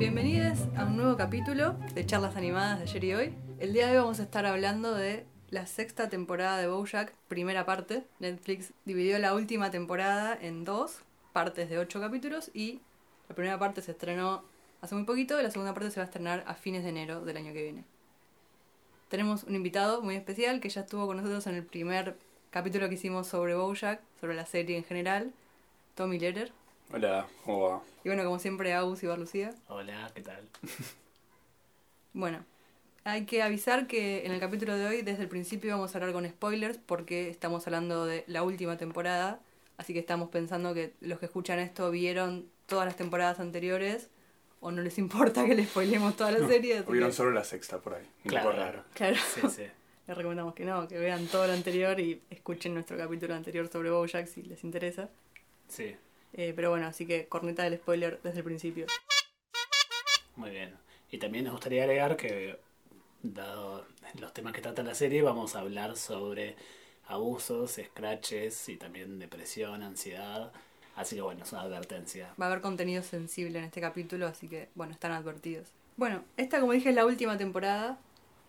Bienvenidos a un nuevo capítulo de charlas animadas de ayer y hoy. El día de hoy vamos a estar hablando de la sexta temporada de BoJack, primera parte. Netflix dividió la última temporada en dos partes de ocho capítulos y la primera parte se estrenó hace muy poquito y la segunda parte se va a estrenar a fines de enero del año que viene. Tenemos un invitado muy especial que ya estuvo con nosotros en el primer capítulo que hicimos sobre BoJack, sobre la serie en general, Tommy Leder. Hola, ¿cómo va? Y bueno, como siempre, Agus y Barlucía. Hola, ¿qué tal? Bueno, hay que avisar que en el capítulo de hoy, desde el principio, vamos a hablar con spoilers porque estamos hablando de la última temporada. Así que estamos pensando que los que escuchan esto vieron todas las temporadas anteriores o no les importa que les spoilemos toda la serie. vieron que- solo la sexta por ahí. Un Claro. poco raro. Claro, Sí, sí. les recomendamos que no, que vean todo lo anterior y escuchen nuestro capítulo anterior sobre Bojack si les interesa. Sí, Eh, pero bueno, así que corneta del spoiler desde el principio. muy bien. Y también nos gustaría agregar que, dado los temas que trata la serie, vamos a hablar sobre abusos, scratches y también depresión, ansiedad. Así que bueno, es una advertencia. Va a haber contenido sensible en este capítulo, así que bueno, están advertidos. Bueno, esta como dije es la última temporada.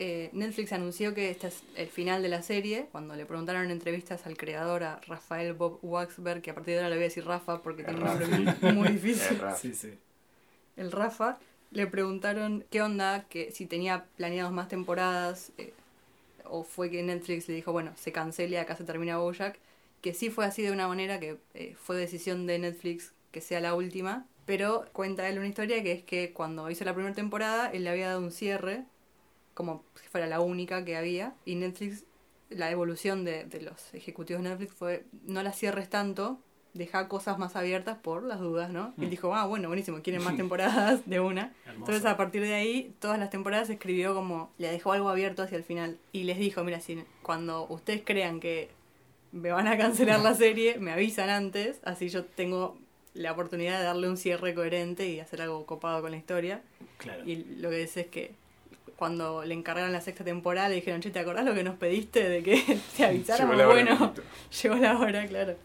Eh, Netflix anunció que este es el final de la serie. Cuando le preguntaron en entrevistas al creador, a Rafael Bob Waxberg, que a partir de ahora le voy a decir Rafa porque tiene un nombre muy, difícil. Sí, sí. el Rafa, le preguntaron qué onda, que si tenía planeados más temporadas, eh, o fue que Netflix le dijo, bueno, se cancele, acá se termina Bojack, que sí fue así de una manera que eh, fue decisión de Netflix que sea la última, pero cuenta él una historia que es que cuando hizo la primera temporada, él le había dado un cierre, como si fuera la única que había, y Netflix, la evolución de, de los ejecutivos de Netflix fue, no la cierres tanto, deja cosas más abiertas por las dudas, ¿no? Y él dijo, ah, bueno, buenísimo, quieren más temporadas de una. Hermoso. Entonces a partir de ahí, todas las temporadas escribió como, le dejó algo abierto hacia el final. Y les dijo, mira, si cuando ustedes crean que me van a cancelar la serie, me avisan antes, así yo tengo la oportunidad de darle un cierre coherente y hacer algo copado con la historia. Claro. Y lo que dice es que cuando le encargaron la sexta temporada, le dijeron, che, ¿te acordás lo que nos pediste de que te avisáramos? Llegó hora, bueno, llegó la hora, claro.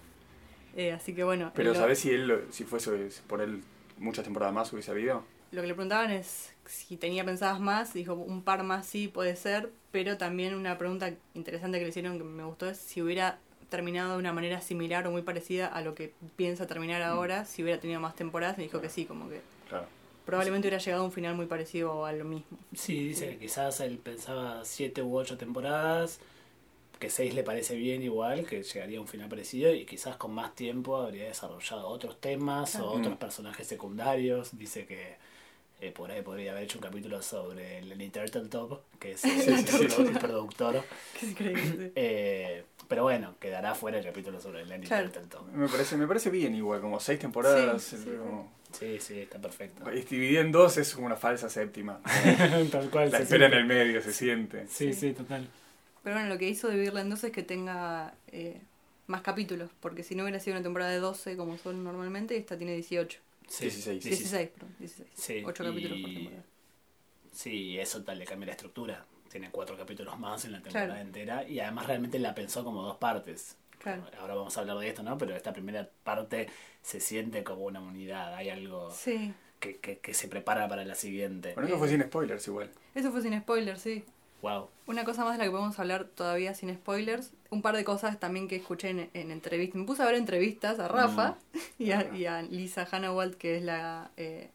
Eh, así que bueno. Pero lo- ¿sabés si él, si fuese por él muchas temporadas más hubiese habido? Lo que le preguntaban es si tenía pensadas más, dijo un par más sí puede ser, pero también una pregunta interesante que le hicieron que me gustó es si hubiera terminado de una manera similar o muy parecida a lo que piensa terminar ahora, si hubiera tenido más temporadas, me dijo que sí, como que Claro. Probablemente hubiera llegado a un final muy parecido a lo mismo. Sí, dice que quizás él pensaba siete u ocho temporadas, que seis le parece bien igual, que llegaría a un final parecido y quizás con más tiempo habría desarrollado otros temas Claro. o otros Mm. personajes secundarios. Dice que eh, por ahí podría haber hecho un capítulo sobre Lenny Turtletop, que es el, el- el productor. Qué increíble. Eh, pero bueno, quedará fuera el capítulo sobre Lenny Claro. Turtletop. Me parece, me parece bien igual, como seis temporadas. Sí, sí, como- Sí, sí, está perfecto. y dividir en dos es como una falsa séptima. Tal cual. La se espera en el medio, se siente. Sí, sí, total. Pero bueno, lo que hizo dividirla en dos es que tenga eh, más capítulos, porque si no hubiera sido una temporada de 12 como son normalmente, esta tiene 18. Sí, 16. 16, perdón, 16. Sí, 8 capítulos por temporada. Sí, eso tal le cambia la estructura. Tiene cuatro capítulos más en la temporada Claro. entera y además realmente la pensó como dos partes. Claro. Ahora vamos a hablar de esto, ¿no? Pero esta primera parte se siente como una unidad. Hay algo Sí. que, que, que se prepara para la siguiente. Bueno, eso fue sin spoilers igual. Eso fue sin spoilers, sí. Wow. Una cosa más de la que podemos hablar todavía sin spoilers. Un par de cosas también que escuché en, en entrevistas. Me puse a ver entrevistas a Rafa y, a, y a Lisa Hannawalt, que es la eh,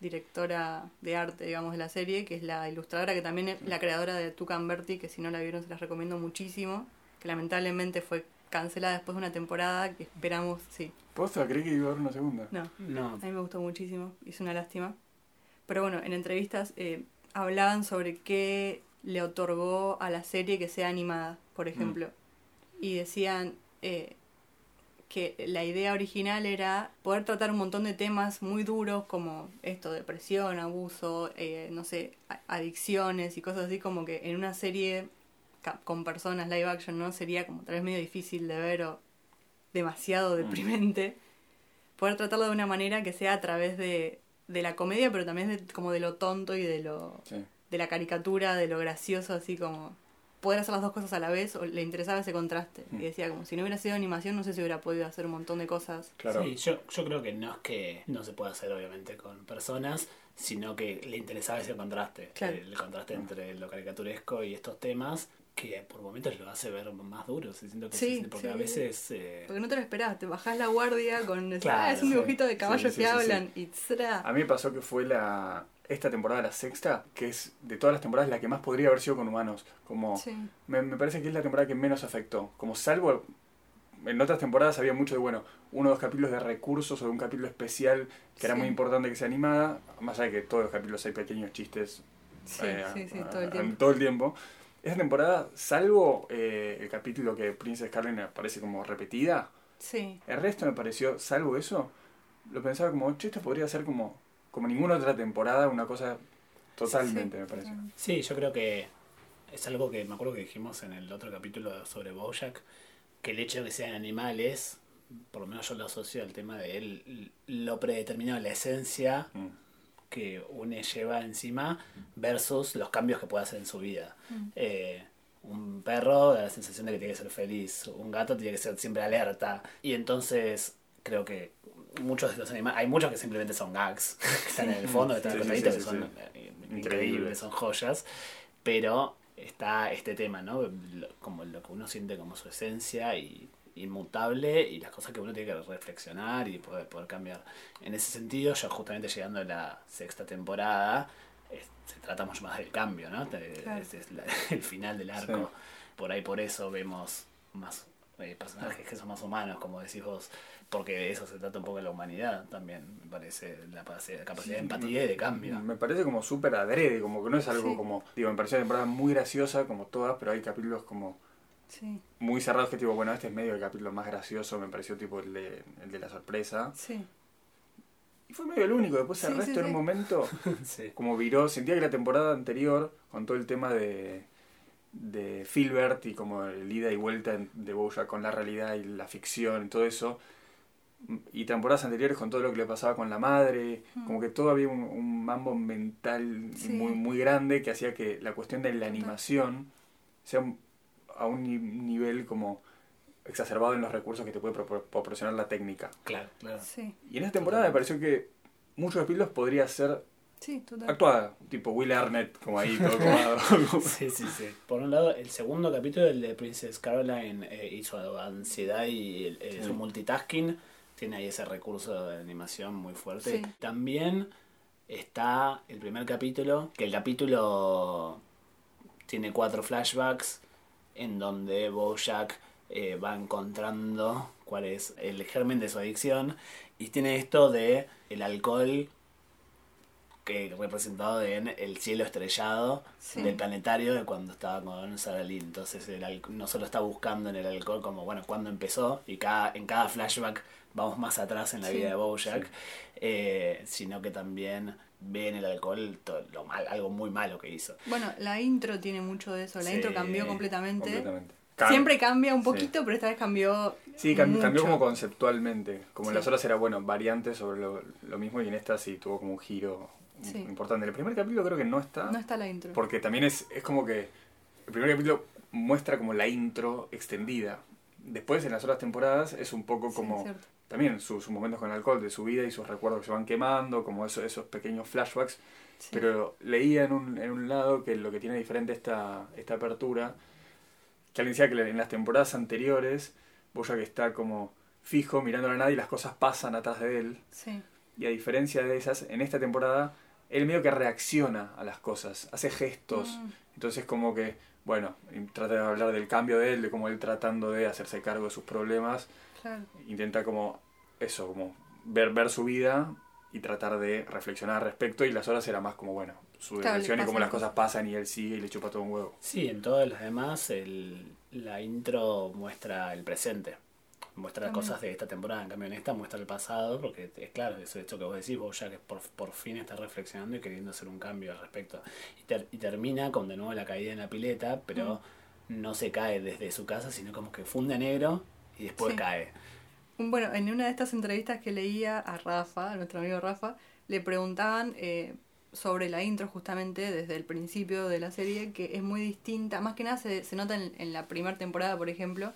directora de arte, digamos, de la serie, que es la ilustradora, que también es la creadora de Tucan Berti, que si no la vieron se las recomiendo muchísimo. Que lamentablemente fue cancelada después de una temporada que esperamos, sí. ¿Posta? Creí que iba a haber una segunda. No, No. a mí me gustó muchísimo, es una lástima. Pero bueno, en entrevistas eh, hablaban sobre qué le otorgó a la serie que sea animada, por ejemplo. Y decían eh, que la idea original era poder tratar un montón de temas muy duros como esto, depresión, abuso, eh, no sé, adicciones y cosas así, como que en una serie con personas live action, ¿no? Sería como tal vez medio difícil de ver o demasiado deprimente. Poder tratarlo de una manera que sea a través de, de la comedia, pero también de, como de lo tonto y de lo Sí. De la caricatura, de lo gracioso, así como poder hacer las dos cosas a la vez, o le interesaba ese contraste. Mm. Y decía, como si no hubiera sido animación, no sé si hubiera podido hacer un montón de cosas. Claro. Sí, yo, yo creo que no es que no se pueda hacer obviamente con personas, sino que le interesaba ese contraste, Claro. el contraste entre lo caricaturesco y estos temas que por momentos lo hace ver más duro, se siento que Sí, se- porque sí. a veces eh, Porque no te lo esperás, te bajás la guardia con... Claro, ah, es un sí. dibujito de caballos Sí, sí, que sí, sí. hablan y ¡tsra! A mí me pasó que fue la esta temporada, la sexta, que es de todas las temporadas la que más podría haber sido con humanos. Como Sí, me, me parece que es la temporada que menos afectó. Como salvo en otras temporadas había mucho de, bueno, uno o dos capítulos de recursos o de un capítulo especial que era muy importante que sea animada. Más allá de que todos los capítulos hay pequeños chistes sí, eh, sí, sí, a- todo el a- todo el tiempo. Esta temporada, salvo eh, el capítulo que Princess Carlin aparece como repetida, Sí, el resto me pareció, salvo eso, lo pensaba como, che, esto podría ser como, como ninguna otra temporada, una cosa totalmente, Sí. me pareció. Sí, yo creo que es algo que me acuerdo que dijimos en el otro capítulo sobre Bojack, que el hecho de que sean animales, por lo menos yo lo asocio al tema de él, lo predeterminado, la esencia Mm. Que une lleva encima versus los cambios que puede hacer en su vida. Mm. Eh, un perro da la sensación de que tiene que ser feliz, un gato tiene que ser siempre alerta. Y entonces creo que muchos de los animales, hay muchos que simplemente son gags, que están en el fondo, que están Sí, sí, acostaditos, sí, que son eh, Increíble. increíbles, son joyas, pero está este tema, ¿no? Como lo que uno siente como su esencia y inmutable y las cosas que uno tiene que reflexionar y poder, poder cambiar. En ese sentido, yo justamente llegando a la sexta temporada, es- se trata mucho más del cambio, ¿no? Claro. Es la- el final del arco. Sí. Por ahí por eso vemos más eh, personajes que son más humanos, como decís vos, porque de eso se trata un poco la humanidad también, me parece, la capacidad, de empatía y de cambio. Me parece como súper adrede, como que no es algo Sí. como, digo, me pareció una temporada muy graciosa, como todas, pero hay capítulos como sí, muy cerrados que tipo, bueno, este es medio el capítulo más gracioso, me pareció tipo el de, el de la sorpresa. sí. Y fue medio el único, después el Sí, resto sí, en un momento como viró, sentía que la temporada anterior, con todo el tema de, de Filbert y como el ida y vuelta de Bojack con la realidad y la ficción y todo eso, y temporadas anteriores con todo lo que le pasaba con la madre, Mm. como que todo había un, un mambo mental Sí. muy, muy grande que hacía que la cuestión de la animación sea un- a un ni- nivel como exacerbado en los recursos que te puede propor- proporcionar la técnica. Claro, claro. Sí, Y en esta temporada me pareció que muchos capítulos podría ser sí, total. actuada, tipo Will Arnett, como ahí todo comado. Sí, sí, sí. Por un lado, el segundo capítulo, el de Princess Caroline eh, y su ansiedad y el- eh, Sí. su multitasking, tiene ahí ese recurso de animación muy fuerte. Sí. También está el primer capítulo, que el capítulo tiene cuatro flashbacks en donde Bojack eh, va encontrando cuál es el germen de su adicción y tiene esto de el alcohol que representado en el cielo estrellado Sí. del planetario de cuando estaba con Sarah Lynn. Entonces el no solo está buscando en el alcohol como, bueno, cuando empezó, y cada, en cada flashback vamos más atrás en la Sí, vida de Bojack, eh, sino que también ve en el alcohol todo lo mal, algo muy malo que hizo. Bueno, la intro tiene mucho de eso. La Sí, intro cambió completamente. Completamente. Cam- Siempre cambia un Sí. poquito, pero esta vez cambió. Sí, cam- mucho. cambió como conceptualmente. Como en Sí. las otras era, bueno, variantes sobre lo, lo mismo y en esta sí tuvo como un giro Sí. importante. El primer capítulo creo que no está, No está la intro. porque también es, es como que el primer capítulo muestra como la intro extendida. Después en las otras temporadas es un poco como. También sus, sus momentos con el alcohol de su vida y sus recuerdos que se van quemando, como eso, esos pequeños flashbacks. Sí. Pero leía en un, en un lado que lo que tiene diferente esta, esta apertura, que alguien decía que en las temporadas anteriores, Bojack está como fijo mirando a nada y las cosas pasan atrás de él. Sí, Y a diferencia de esas, en esta temporada, él medio que reacciona a las cosas, hace gestos. Mm, Entonces como que, bueno, trata de hablar del cambio de él, de cómo él tratando de hacerse cargo de sus problemas, claro. intenta como eso, como ver, ver su vida y tratar de reflexionar al respecto y las horas era más como, bueno, su Claro, y cómo las cosas pasan y él sigue y le chupa todo un huevo. Sí, en todas las demás el, la intro muestra el presente. Muestra También. cosas de esta temporada, en cambio en esta muestra el pasado, porque es claro, eso esto que vos decís, vos ya que por, por fin está reflexionando y queriendo hacer un cambio al respecto. Y, ter- y termina con de nuevo la caída en la pileta, pero no se cae desde su casa, sino como que funde negro y después Sí. cae. Bueno, en una de estas entrevistas que leía a Rafa, a nuestro amigo Rafa, le preguntaban eh, sobre la intro justamente desde el principio de la serie, que es muy distinta, más que nada se, se nota en, en la primera temporada, por ejemplo,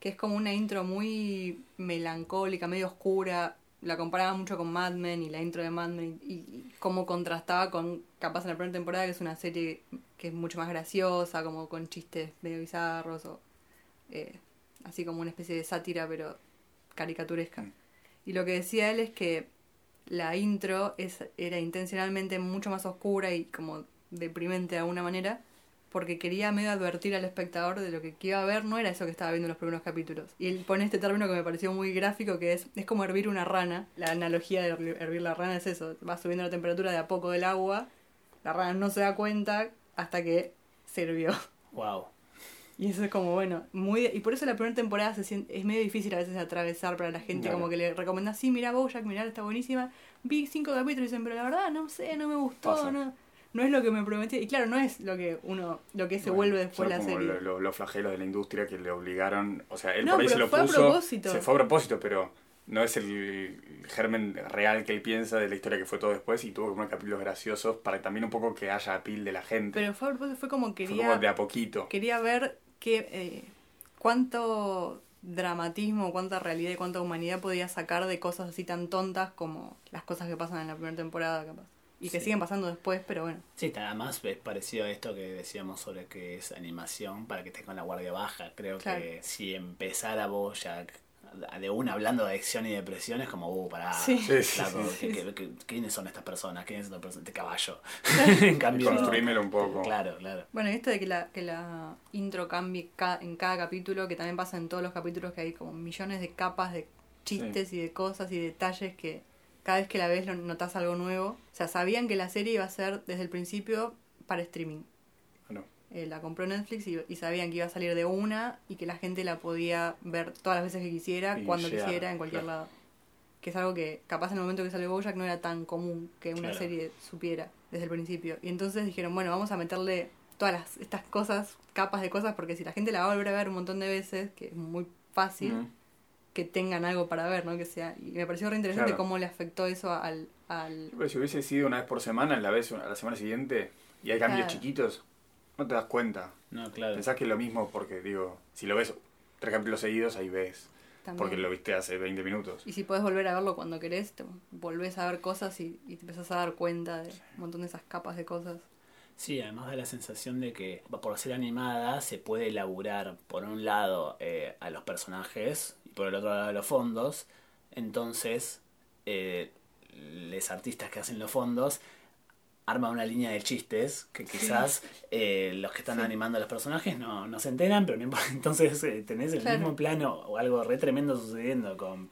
que es como una intro muy melancólica, medio oscura, la comparaba mucho con Mad Men y la intro de Mad Men y, y cómo contrastaba con capaz en la primera temporada que es una serie que es mucho más graciosa, como con chistes medio bizarros o eh, así como una especie de sátira pero caricaturesca. Mm. Y lo que decía él es que la intro es, era intencionalmente mucho más oscura y como deprimente de alguna manera, porque quería medio advertir al espectador de lo que iba a ver, no era eso que estaba viendo en los primeros capítulos. Y él pone este término que me pareció muy gráfico, que es, es como hervir una rana. La analogía de hervir la rana es eso, va subiendo la temperatura de a poco del agua, la rana no se da cuenta hasta que se hirvió. Wow. Y eso es como, bueno, muy... Y por eso la primera temporada se siente, es medio difícil a veces de atravesar para la gente, Claro. como que le recomendás, sí, mira Bojack, mirá, está buenísima. Vi cinco capítulos y dicen, pero la verdad, no sé, no me gustó, Pasa. no, no es lo que me prometí. Y claro, no es lo que uno, lo que se Bueno, vuelve después la como serie. lo- lo- los flagelos de la industria que le obligaron. O sea, él No, por ahí se lo fue a propósito. Se fue a propósito, pero no es el germen real que él piensa de la historia que fue todo después y tuvo poner capítulos graciosos para también un poco que haya apil de la gente. Pero fue, a propósito, fue como fue quería... como de a poquito. quería ver qué, eh, cuánto dramatismo, cuánta realidad y cuánta humanidad podía sacar de cosas así tan tontas como las cosas que pasan en la primera temporada, capaz. Y que Sí. siguen pasando después, pero bueno. Sí, además es parecido a esto que decíamos sobre que es animación para que estés con la guardia baja. Creo Claro. que si empezara Bojack de una hablando de adicción y depresión es como, uh, pará, Sí. Sí, sí, flaco, sí. ¿qué- qué- qué- quiénes son estas personas? ¿Quiénes son estas personas? Este caballo. en cambio, Construímelo un poco. Claro, claro. Bueno, y esto de que la, que la intro cambie ca- en cada capítulo, que también pasa en todos los capítulos, que hay como millones de capas de chistes y de cosas y detalles que cada vez que la ves lo notas algo nuevo. O sea, sabían que la serie iba a ser desde el principio para streaming. Eh, la compró Netflix y, y sabían que iba a salir de una y que la gente la podía ver todas las veces que quisiera, Y cuando llegar, quisiera, en cualquier claro. lado. Que es algo que capaz en el momento que salió Bojack no era tan común que una Claro. serie supiera desde el principio. Y entonces dijeron, bueno, vamos a meterle todas las, estas cosas, capas de cosas, porque si la gente la va a volver a ver un montón de veces, que es muy fácil mm, que tengan algo para ver, ¿no? Que sea, y me pareció re interesante Claro. cómo le afectó eso al... al pero si hubiese sido una vez por semana, la vez a la semana siguiente y hay cambios chiquitos, no te das cuenta. No, claro. Pensás que es lo mismo porque, digo, si lo ves tres capítulos seguidos, ahí ves. también. Porque lo viste hace 20 minutos. Y si podés volver a verlo cuando querés, te volvés a ver cosas y, y te empezás a dar cuenta de un montón de esas capas de cosas. Sí, además da la sensación de que por ser animada se puede elaborar por un lado eh, a los personajes y por el otro lado a los fondos. Entonces, eh, los artistas que hacen los fondos arman una línea de chistes que quizás eh, los que están Sí. animando a los personajes no, no se enteran, pero entonces eh, tenés el Claro. mismo plano o algo re tremendo sucediendo con,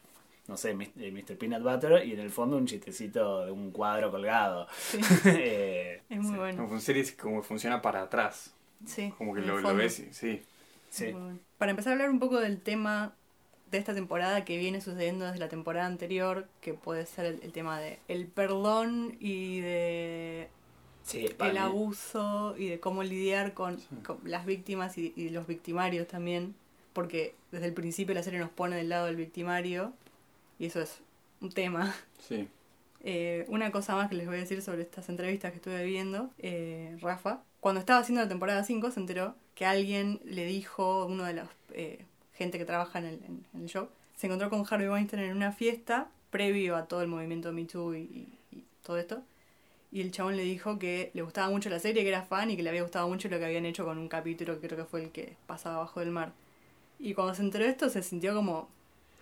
no sé, Mis- eh, Mr. Peanut Butter y en el fondo un chistecito de un cuadro colgado. Sí, Eh, es muy sí. bueno. Como series como funciona para atrás. Sí, Como que lo, ves y sí. Sí. Muy bueno. Para empezar a hablar un poco del tema de esta temporada que viene sucediendo desde la temporada anterior, que puede ser el, el tema de el perdón y de Sí, el abuso y de cómo lidiar con, con las víctimas y, y los victimarios también, porque desde el principio la serie nos pone del lado del victimario y eso es un tema. Sí. Eh, una cosa más que les voy a decir sobre estas entrevistas que estuve viendo, eh, Rafa, cuando estaba haciendo la temporada 5 se enteró que alguien le dijo, uno de los eh, gente que trabaja en el, en- en el show, se encontró con Harvey Weinstein en una fiesta previo a todo el movimiento Me Too y, y- y todo esto. Y el chabón le dijo que le gustaba mucho la serie, que era fan y que le había gustado mucho lo que habían hecho con un capítulo que creo que fue el que pasaba abajo del mar. Y cuando se enteró de esto se sintió como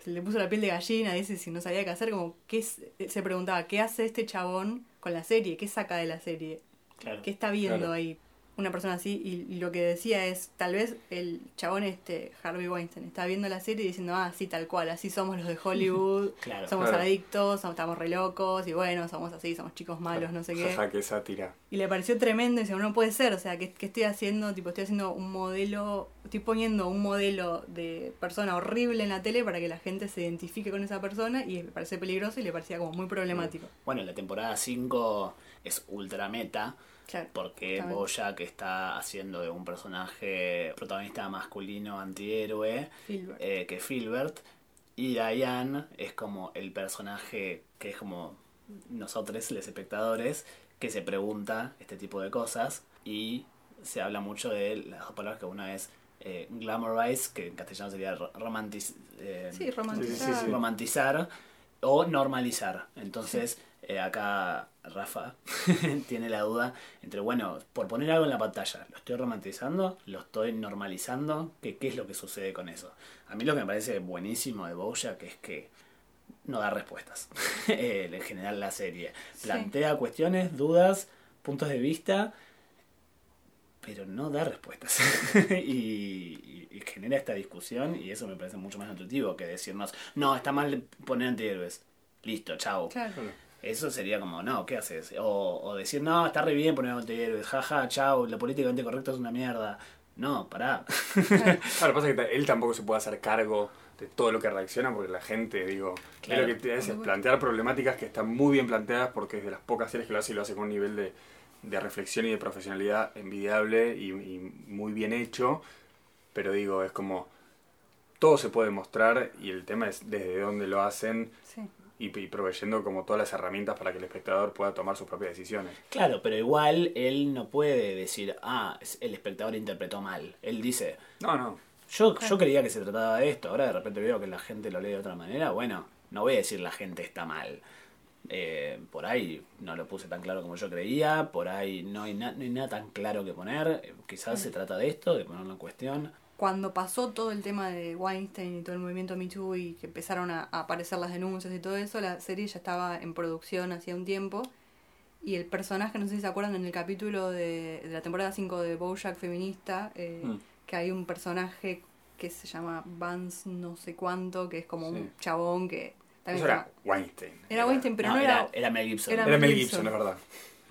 se le puso la piel de gallina, dice si no sabía qué hacer, como qué se preguntaba, ¿qué hace este chabón con la serie? ¿Qué saca de la serie? Claro. ¿Qué está viendo Claro. ahí una persona así? Y, y lo que decía es, tal vez el chabón este, Harvey Weinstein, está viendo la serie y diciendo, ah, sí, tal cual, así somos los de Hollywood, Claro. somos Claro. adictos, somos- estamos re locos, y bueno, somos así, somos chicos malos, no sé qué. Jaja, qué sátira. Y le pareció tremendo y dice, no puede ser, o sea, ¿qué, qué estoy haciendo? Tipo, estoy haciendo un modelo, estoy poniendo un modelo de persona horrible en la tele para que la gente se identifique con esa persona y me parece peligroso y le parecía como muy problemático. Bueno, la temporada 5 es ultra meta Claro. porque Exactamente. Bojack está haciendo de un personaje protagonista masculino antihéroe Filbert. eh, que Filbert y Diane es como el personaje que es como nosotros, los espectadores, que se pregunta este tipo de cosas y se habla mucho de las dos palabras que una es eh, glamorize, que en castellano sería ro- romantiz, eh, Sí, romantizar. Sí, sí, sí, sí. romantizar o normalizar. Entonces, eh, acá Rafa tiene la duda entre, bueno, por poner algo en la pantalla, ¿lo estoy romantizando? ¿Lo estoy normalizando? ¿Qué, qué es lo que sucede con eso? A mí lo que me parece buenísimo de Bojack es que no da respuestas. Eh, en general la serie. Plantea cuestiones, dudas, puntos de vista, pero no da respuestas. y, y, genera esta discusión y eso me parece mucho más nutritivo que decirnos, no, está mal poner antihéroes. Listo, chao. Eso sería como, no, ¿qué haces? O, o decir, no, está re bien poner antihéroes, jaja, chao, lo políticamente correcto es una mierda. No, pará. Claro, pasa que él tampoco se puede hacer cargo de todo lo que reacciona porque la gente, digo, lo que te hace es plantear problemáticas que están muy bien planteadas porque es de las pocas series que lo hace y lo hace con un nivel de, de reflexión y de profesionalidad envidiable y, muy bien hecho. Pero digo, es como todo se puede mostrar y el tema es desde dónde lo hacen y, y, proveyendo como todas las herramientas para que el espectador pueda tomar sus propias decisiones. Claro, pero igual él no puede decir, ah, el espectador interpretó mal. Él dice, no, no. Yo, yo creía que se trataba de esto, ahora de repente veo que la gente lo lee de otra manera. Bueno, no voy a decir la gente está mal. Eh, por ahí no lo puse tan claro como yo creía, por ahí no hay, no hay nada tan claro que poner. Eh, quizás se trata de esto, de ponerlo en cuestión. Cuando pasó todo el tema de Weinstein y todo el movimiento Me Too y que empezaron a, aparecer las denuncias y todo eso, la serie ya estaba en producción hacía un tiempo. Y el personaje, no sé si se acuerdan, en el capítulo de, de la temporada 5 de Bojack Feminista, eh, mm. que hay un personaje que se llama Vance no sé cuánto, que es como un chabón que eso era Weinstein. Era Weinstein, pero no, era, era, Mel Gibson. Era, Mel Gibson, es verdad.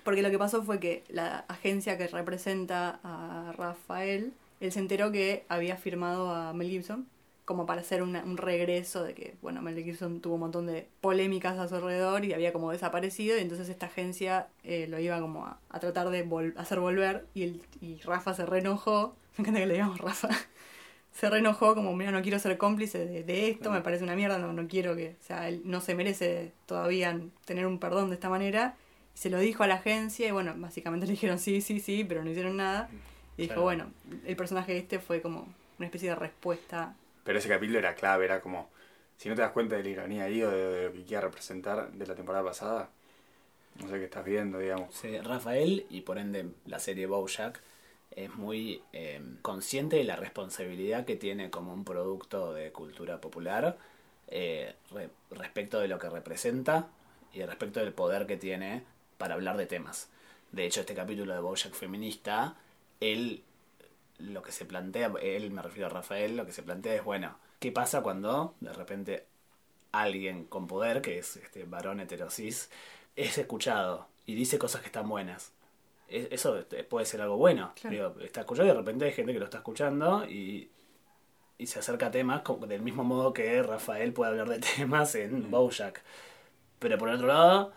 Porque lo que pasó fue que la agencia que representa a Rafael, él se enteró que había firmado a Mel Gibson como para hacer un regreso de que, bueno, Mel Gibson tuvo un montón de polémicas a su alrededor y había como desaparecido y entonces esta agencia eh, lo iba como a, tratar de hacer volver y, el, y Rafa se reenojó, me encanta que le digamos Rafa, se reenojó como, mira, no quiero ser cómplice de, esto, me parece una mierda, no, no quiero que, o sea, él no se merece todavía tener un perdón de esta manera. Y se lo dijo a la agencia y bueno, básicamente le dijeron sí, sí, sí, pero no hicieron nada. Y dijo, bueno, el personaje este fue como una especie de respuesta. Pero ese capítulo era clave, era como, si no te das cuenta de la ironía ahí o de, lo que quiera representar de la temporada pasada, no sé qué estás viendo, digamos. Sí, Rafael y por ende la serie Bojack es muy eh, consciente de la responsabilidad que tiene como un producto de cultura popular eh, respecto de lo que representa y respecto del poder que tiene para hablar de temas. De hecho, este capítulo de Bojack feminista, él lo que se plantea, él me refiero a Rafael, lo que se plantea es, bueno, ¿qué pasa cuando de repente alguien con poder, que es este varón heterosis, es escuchado y dice cosas que están buenas? eso este, puede ser algo bueno. está escuchando y de repente hay gente que lo está escuchando y, y se acerca a temas del mismo modo que Rafael puede hablar de temas en. Bojack. Pero por otro lado,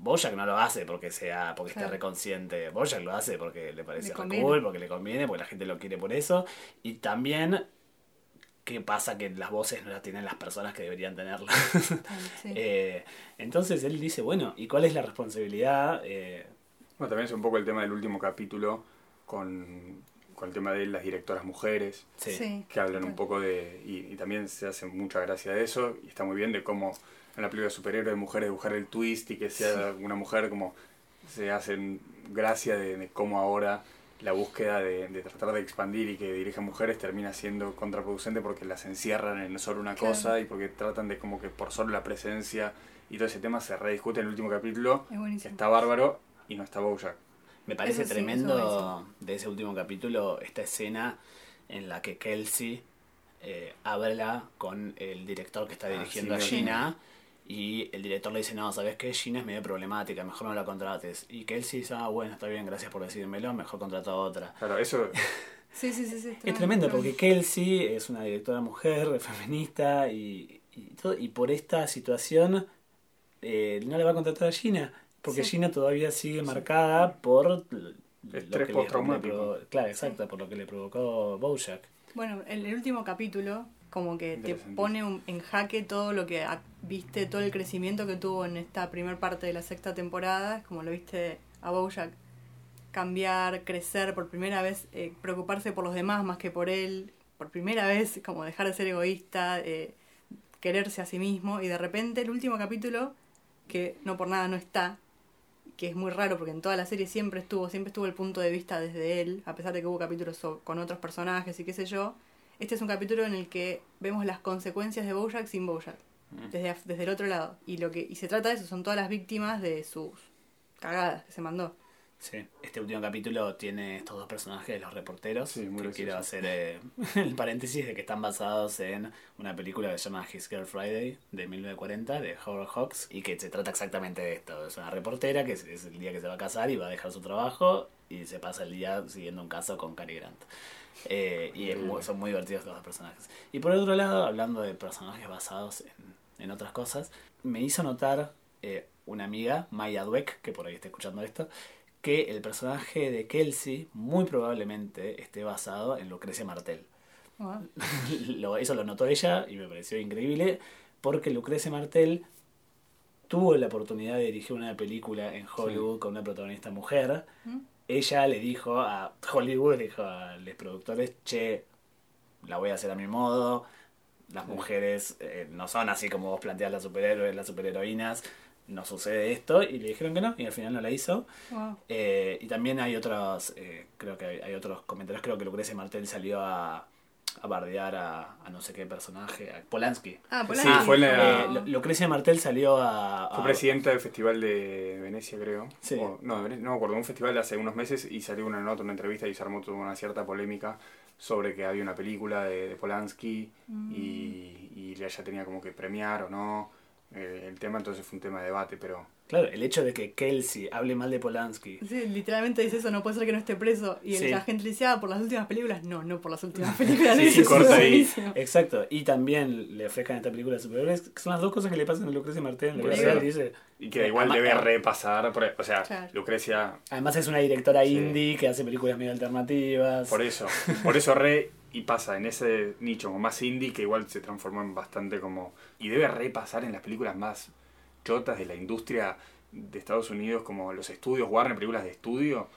Bojack no lo hace porque sea porque esté reconsciente. Bojack lo hace porque le parece cool, porque le conviene, porque la gente lo quiere por eso. Y también qué pasa que las voces no las tienen las personas que deberían tenerlas. Eh, entonces él dice, bueno, ¿y cuál es la responsabilidad? Eh, bueno, también es un poco el tema del último capítulo con, el tema de las directoras mujeres, que hablan un poco de... Y, también se hace mucha gracia de eso, y está muy bien de cómo en la película de superhéroe de mujeres dibujar el twist y que sea una mujer como se hacen gracia de, cómo ahora la búsqueda de, tratar de expandir y que dirija mujeres termina siendo contraproducente porque las encierran en solo una cosa y porque tratan de como que por solo la presencia y todo ese tema se rediscute en el último capítulo, está bárbaro y no está Bojack. Me parece tremendo de ese último capítulo esta escena en la que Kelsey eh, habla con el director que está ah, dirigiendo a Gina y el director le dice, no, ¿sabes qué? Gina es medio problemática, mejor no la contrates. Y Kelsey dice, ah, bueno, está bien, gracias por decírmelo, mejor contrata a otra. Claro, eso... sí, sí, sí, sí, es tremendo porque Kelsey es una directora mujer, feminista y, y, todo, y por esta situación eh, no le va a contratar a Gina porque Gina todavía sigue marcada por estrés postraumático. Claro, exacto, por lo que le provocó Bojack. Bueno, en el último capítulo como que te pone en jaque todo lo que viste, todo el crecimiento que tuvo en esta primera parte de la sexta temporada, como lo viste a Bojack cambiar, crecer por primera vez, eh, preocuparse por los demás más que por él, por primera vez como dejar de ser egoísta, eh, quererse a sí mismo y de repente el último capítulo, que no por nada no está, que es muy raro porque en toda la serie siempre estuvo, siempre estuvo el punto de vista desde él, a pesar de que hubo capítulos con otros personajes y qué sé yo. Este es un capítulo en el que vemos las consecuencias de Bojack sin Bojack, Mm. desde, af- desde el otro lado. Y lo que y se trata de eso, son todas las víctimas de sus cagadas que se mandó. Sí. Este último capítulo tiene estos dos personajes de los reporteros. Sí, muy que quiero hacer eh, el paréntesis de que están basados en una película que se llama His Girl Friday de 1940 de Howard Hawks y que se trata exactamente de esto. Es una reportera que es, es el día que se va a casar y va a dejar su trabajo y se pasa el día siguiendo un caso con Cary Grant. Eh, y es muy- son muy divertidos los dos personajes. Y por otro lado, hablando de personajes basados en, en otras cosas, me hizo notar eh, una amiga, Maya Dweck, que por ahí está escuchando esto, que el personaje de Kelsey muy probablemente esté basado en Lucrecia Martel. Ah, Lo- eso lo notó ella y me pareció increíble porque Lucrecia Martel tuvo la oportunidad de dirigir una película en Hollywood con una protagonista mujer. ¿Mm? Ella le dijo a Hollywood, le dijo a los productores, che, la voy a hacer a mi modo. Las Sí. mujeres eh, no son así como vos planteas las superhéroes, las superheroínas. No sucede esto. Y le dijeron que no, y al final no la hizo. wow. Eh, y también hay otros, eh, creo que hay, hay otros comentarios, creo que Lucrecia Martel salió a, a bardear a, a no sé qué personaje, a Polanski. Ah, Sí, Polanski. fue la- Eh, Lu- Lucrecia Martel salió a... Fue a- presidenta del Festival de Venecia, creo. Sí. O- no, de Venecia, no me acuerdo, un festival de hace unos meses y salió una nota, una entrevista y se armó toda una cierta polémica sobre que había una película de, de Polanski Mm. y, y ella tenía como que premiar o no eh, el tema, entonces fue un tema de debate, pero Claro, el hecho de que Kelsey hable mal de Polanski. Sí, literalmente dice eso, no puede ser que no esté preso. Y Sí. la gente le dice, ah, por las últimas películas. No, no por las últimas películas. Sí, sí, corta ahí. Exacto, y también le ofrezcan esta película de superhéroes, que son las dos cosas que le pasan a Lucrecia dice, y que igual Ama- debe repasar, por- o sea, Claro. Lucrecia Además es una directora Sí. indie que hace películas medio alternativas. Por eso, por eso re y pasa en ese nicho como más indie que igual se transformó en bastante como y debe repasar en las películas más chotas de la industria de Estados Unidos como los estudios Warner películas de estudio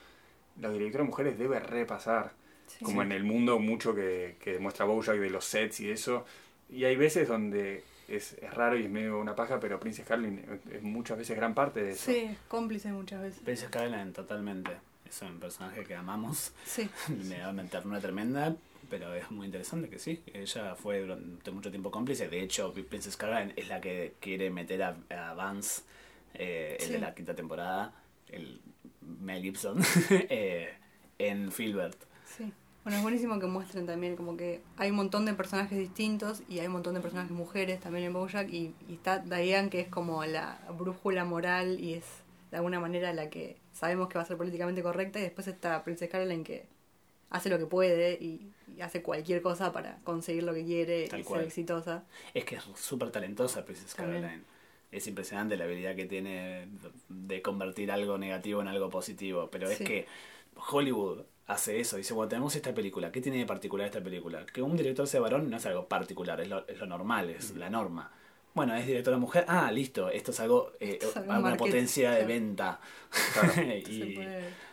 las directoras mujeres debe repasar Sí. como en el mundo mucho que, que demuestra Bojack de los sets y eso y hay veces donde es, es raro y es medio una paja pero Princess Carlin es, muchas veces gran parte de eso Sí, cómplice muchas veces. Princess Caroline totalmente. Es un personaje que amamos. Sí. Me da una ternura tremenda, pero es muy interesante que sí. Ella fue durante mucho tiempo cómplice. De hecho, Princess Caroline es la que quiere meter a, a Vance, eh, el Sí. de la quinta temporada, el Mel Gibson, eh, en Filbert. Sí. Bueno, es buenísimo que muestren también como que hay un montón de personajes distintos y hay un montón de personajes mujeres también en Bojack y, y está Diane que es como la brújula moral y es de alguna manera la que sabemos que va a ser políticamente correcta y después está Princess Caroline que hace lo que puede y, y hace cualquier cosa para conseguir lo que quiere Tal y cual. ser exitosa. Es que es súper talentosa Princess También. Caroline. Es impresionante la habilidad que tiene de convertir algo negativo en algo positivo. Pero es Sí. que Hollywood hace eso. Dice, bueno, tenemos esta película. ¿Qué tiene de particular esta película? Que un director sea varón no es algo particular, es lo, es lo normal, es la norma. Bueno, es directora mujer. Ah, listo, esto es algo, eh, Esto es algo una potencia de venta. Claro. Se y,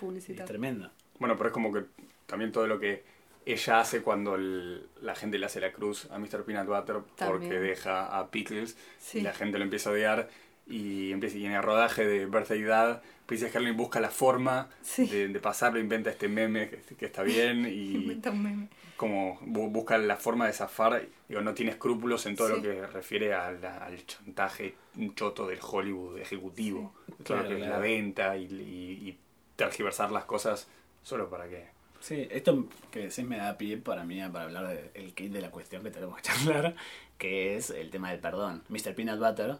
puede es tremendo. Bueno, pero es como que también todo lo que ella hace cuando el- la gente le hace la cruz a Mr. Peanut Butter porque También. deja a Pickles Sí. y la gente lo empieza a odiar y empieza y en el rodaje de Birthday Dad Princess Caroline busca la forma Sí. de, de pasarlo, inventa este meme que, que está bien y Inventa un meme. como bu- busca la forma de zafar, digo, no tiene escrúpulos en todo Sí. lo que refiere a la- al chantaje choto del Hollywood ejecutivo, todo Claro, lo que es la venta y, y- y tergiversar las cosas solo para que... Sí, esto que decís me da pie para mí para hablar del kit de la cuestión que tenemos que charlar, que es el tema del perdón. Mr. Peanut Butter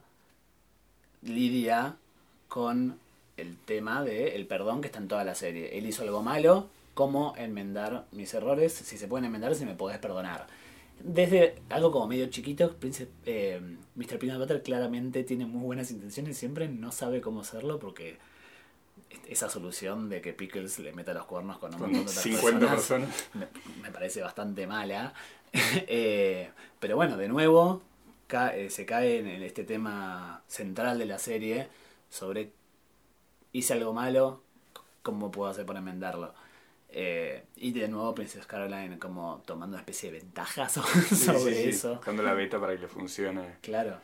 lidia con el tema del perdón que está en toda la serie. Él hizo algo malo, ¿cómo enmendar mis errores? Si se pueden enmendar, si me podés perdonar. Desde algo como medio chiquito, Prince- eh, Mr. Peanut Butter claramente tiene muy buenas intenciones siempre no sabe cómo hacerlo porque esa solución de que Pickles le meta los cuernos con un montón de otras 50 personas personas. me, me parece bastante mala. Eh, pero bueno, de nuevo, ca- eh, se cae en, este tema central de la serie sobre hice algo malo, ¿cómo puedo hacer para enmendarlo? Eh, y de nuevo Princess Caroline como tomando una especie de ventaja Sí, sobre sí, sí, eso. Buscando la beta para que le funcione. Claro.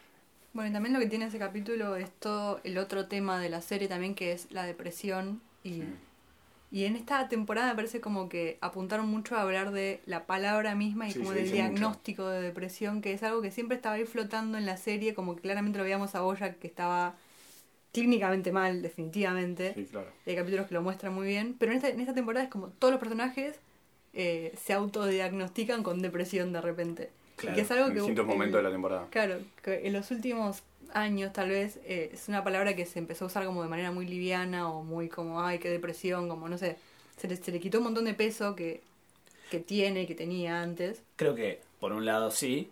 Bueno, y también lo que tiene ese capítulo es todo el otro tema de la serie también, que es la depresión. Y, Sí. y en esta temporada me parece como que apuntaron mucho a hablar de la palabra misma y Sí, como del mucho. diagnóstico de depresión, que es algo que siempre estaba ahí flotando en la serie, como que claramente lo veíamos a Boya que estaba clínicamente mal, definitivamente. Sí, claro. Y hay capítulos que lo muestran muy bien, pero en esta, en esta temporada es como todos los personajes eh, se autodiagnostican con depresión de repente. Claro, que es algo En que distintos momentos de la temporada. Claro, que en los últimos años tal vez eh, es una palabra que se empezó a usar como de manera muy liviana o muy como, ay, qué depresión, como no sé, se le, se le quitó un montón de peso que, que tiene, que tenía antes. Creo que por un lado sí,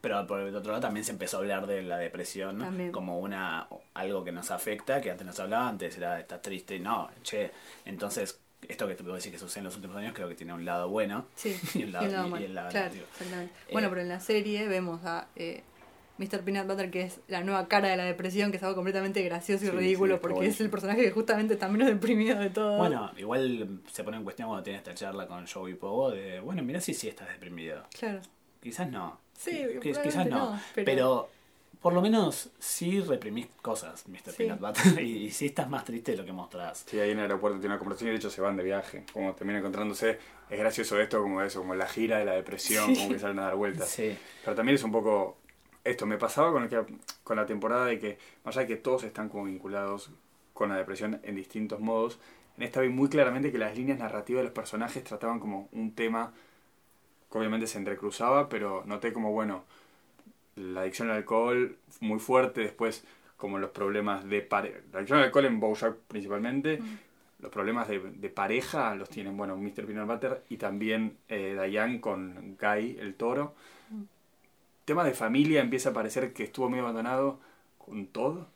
pero por el otro lado también se empezó a hablar de la depresión También. como una algo que nos afecta, que antes no se hablaba, antes era estar triste, no, che, entonces esto que te puedo decir que sucede en los últimos años creo que tiene un lado bueno Sí, y un lado, y un lado y- y malo. el lado claro, negativo. exactamente. Eh, Bueno, pero en la serie vemos a eh, Mr. Peanut Butter, que es la nueva cara de la depresión, que es algo completamente gracioso y Sí, ridículo, sí, porque es el personaje que justamente está menos deprimido de todo. Bueno, igual se pone en cuestión cuando tiene esta charla con Joey Pogo de, bueno, mira si sí estás deprimido. Claro. Quizás no. Sí, quizás no. no, pero... pero- por lo menos sí reprimís cosas, Mr. Sí. Peanut Butter, y, y sí estás más triste de lo que mostrás. Sí, ahí en el aeropuerto tiene una conversación y de hecho se van de viaje. Como terminan encontrándose. Es gracioso esto, como eso, como la gira de la depresión, Sí. como que salen a dar vueltas. Sí. Pero también es un poco. Esto me pasaba con, el que, con la temporada de que, más allá de que todos están como vinculados con la depresión en distintos modos, en esta vi muy claramente que las líneas narrativas de los personajes trataban como un tema que obviamente se entrecruzaba, pero noté como, bueno, la adicción al alcohol muy fuerte, después como los problemas de pareja, la adicción al alcohol en Bojack principalmente, los problemas de, de pareja los tienen, bueno, Mr. Peanut Butter y también eh, Diane con Guy, el toro. Tema de familia empieza a parecer que estuvo medio abandonado con todo.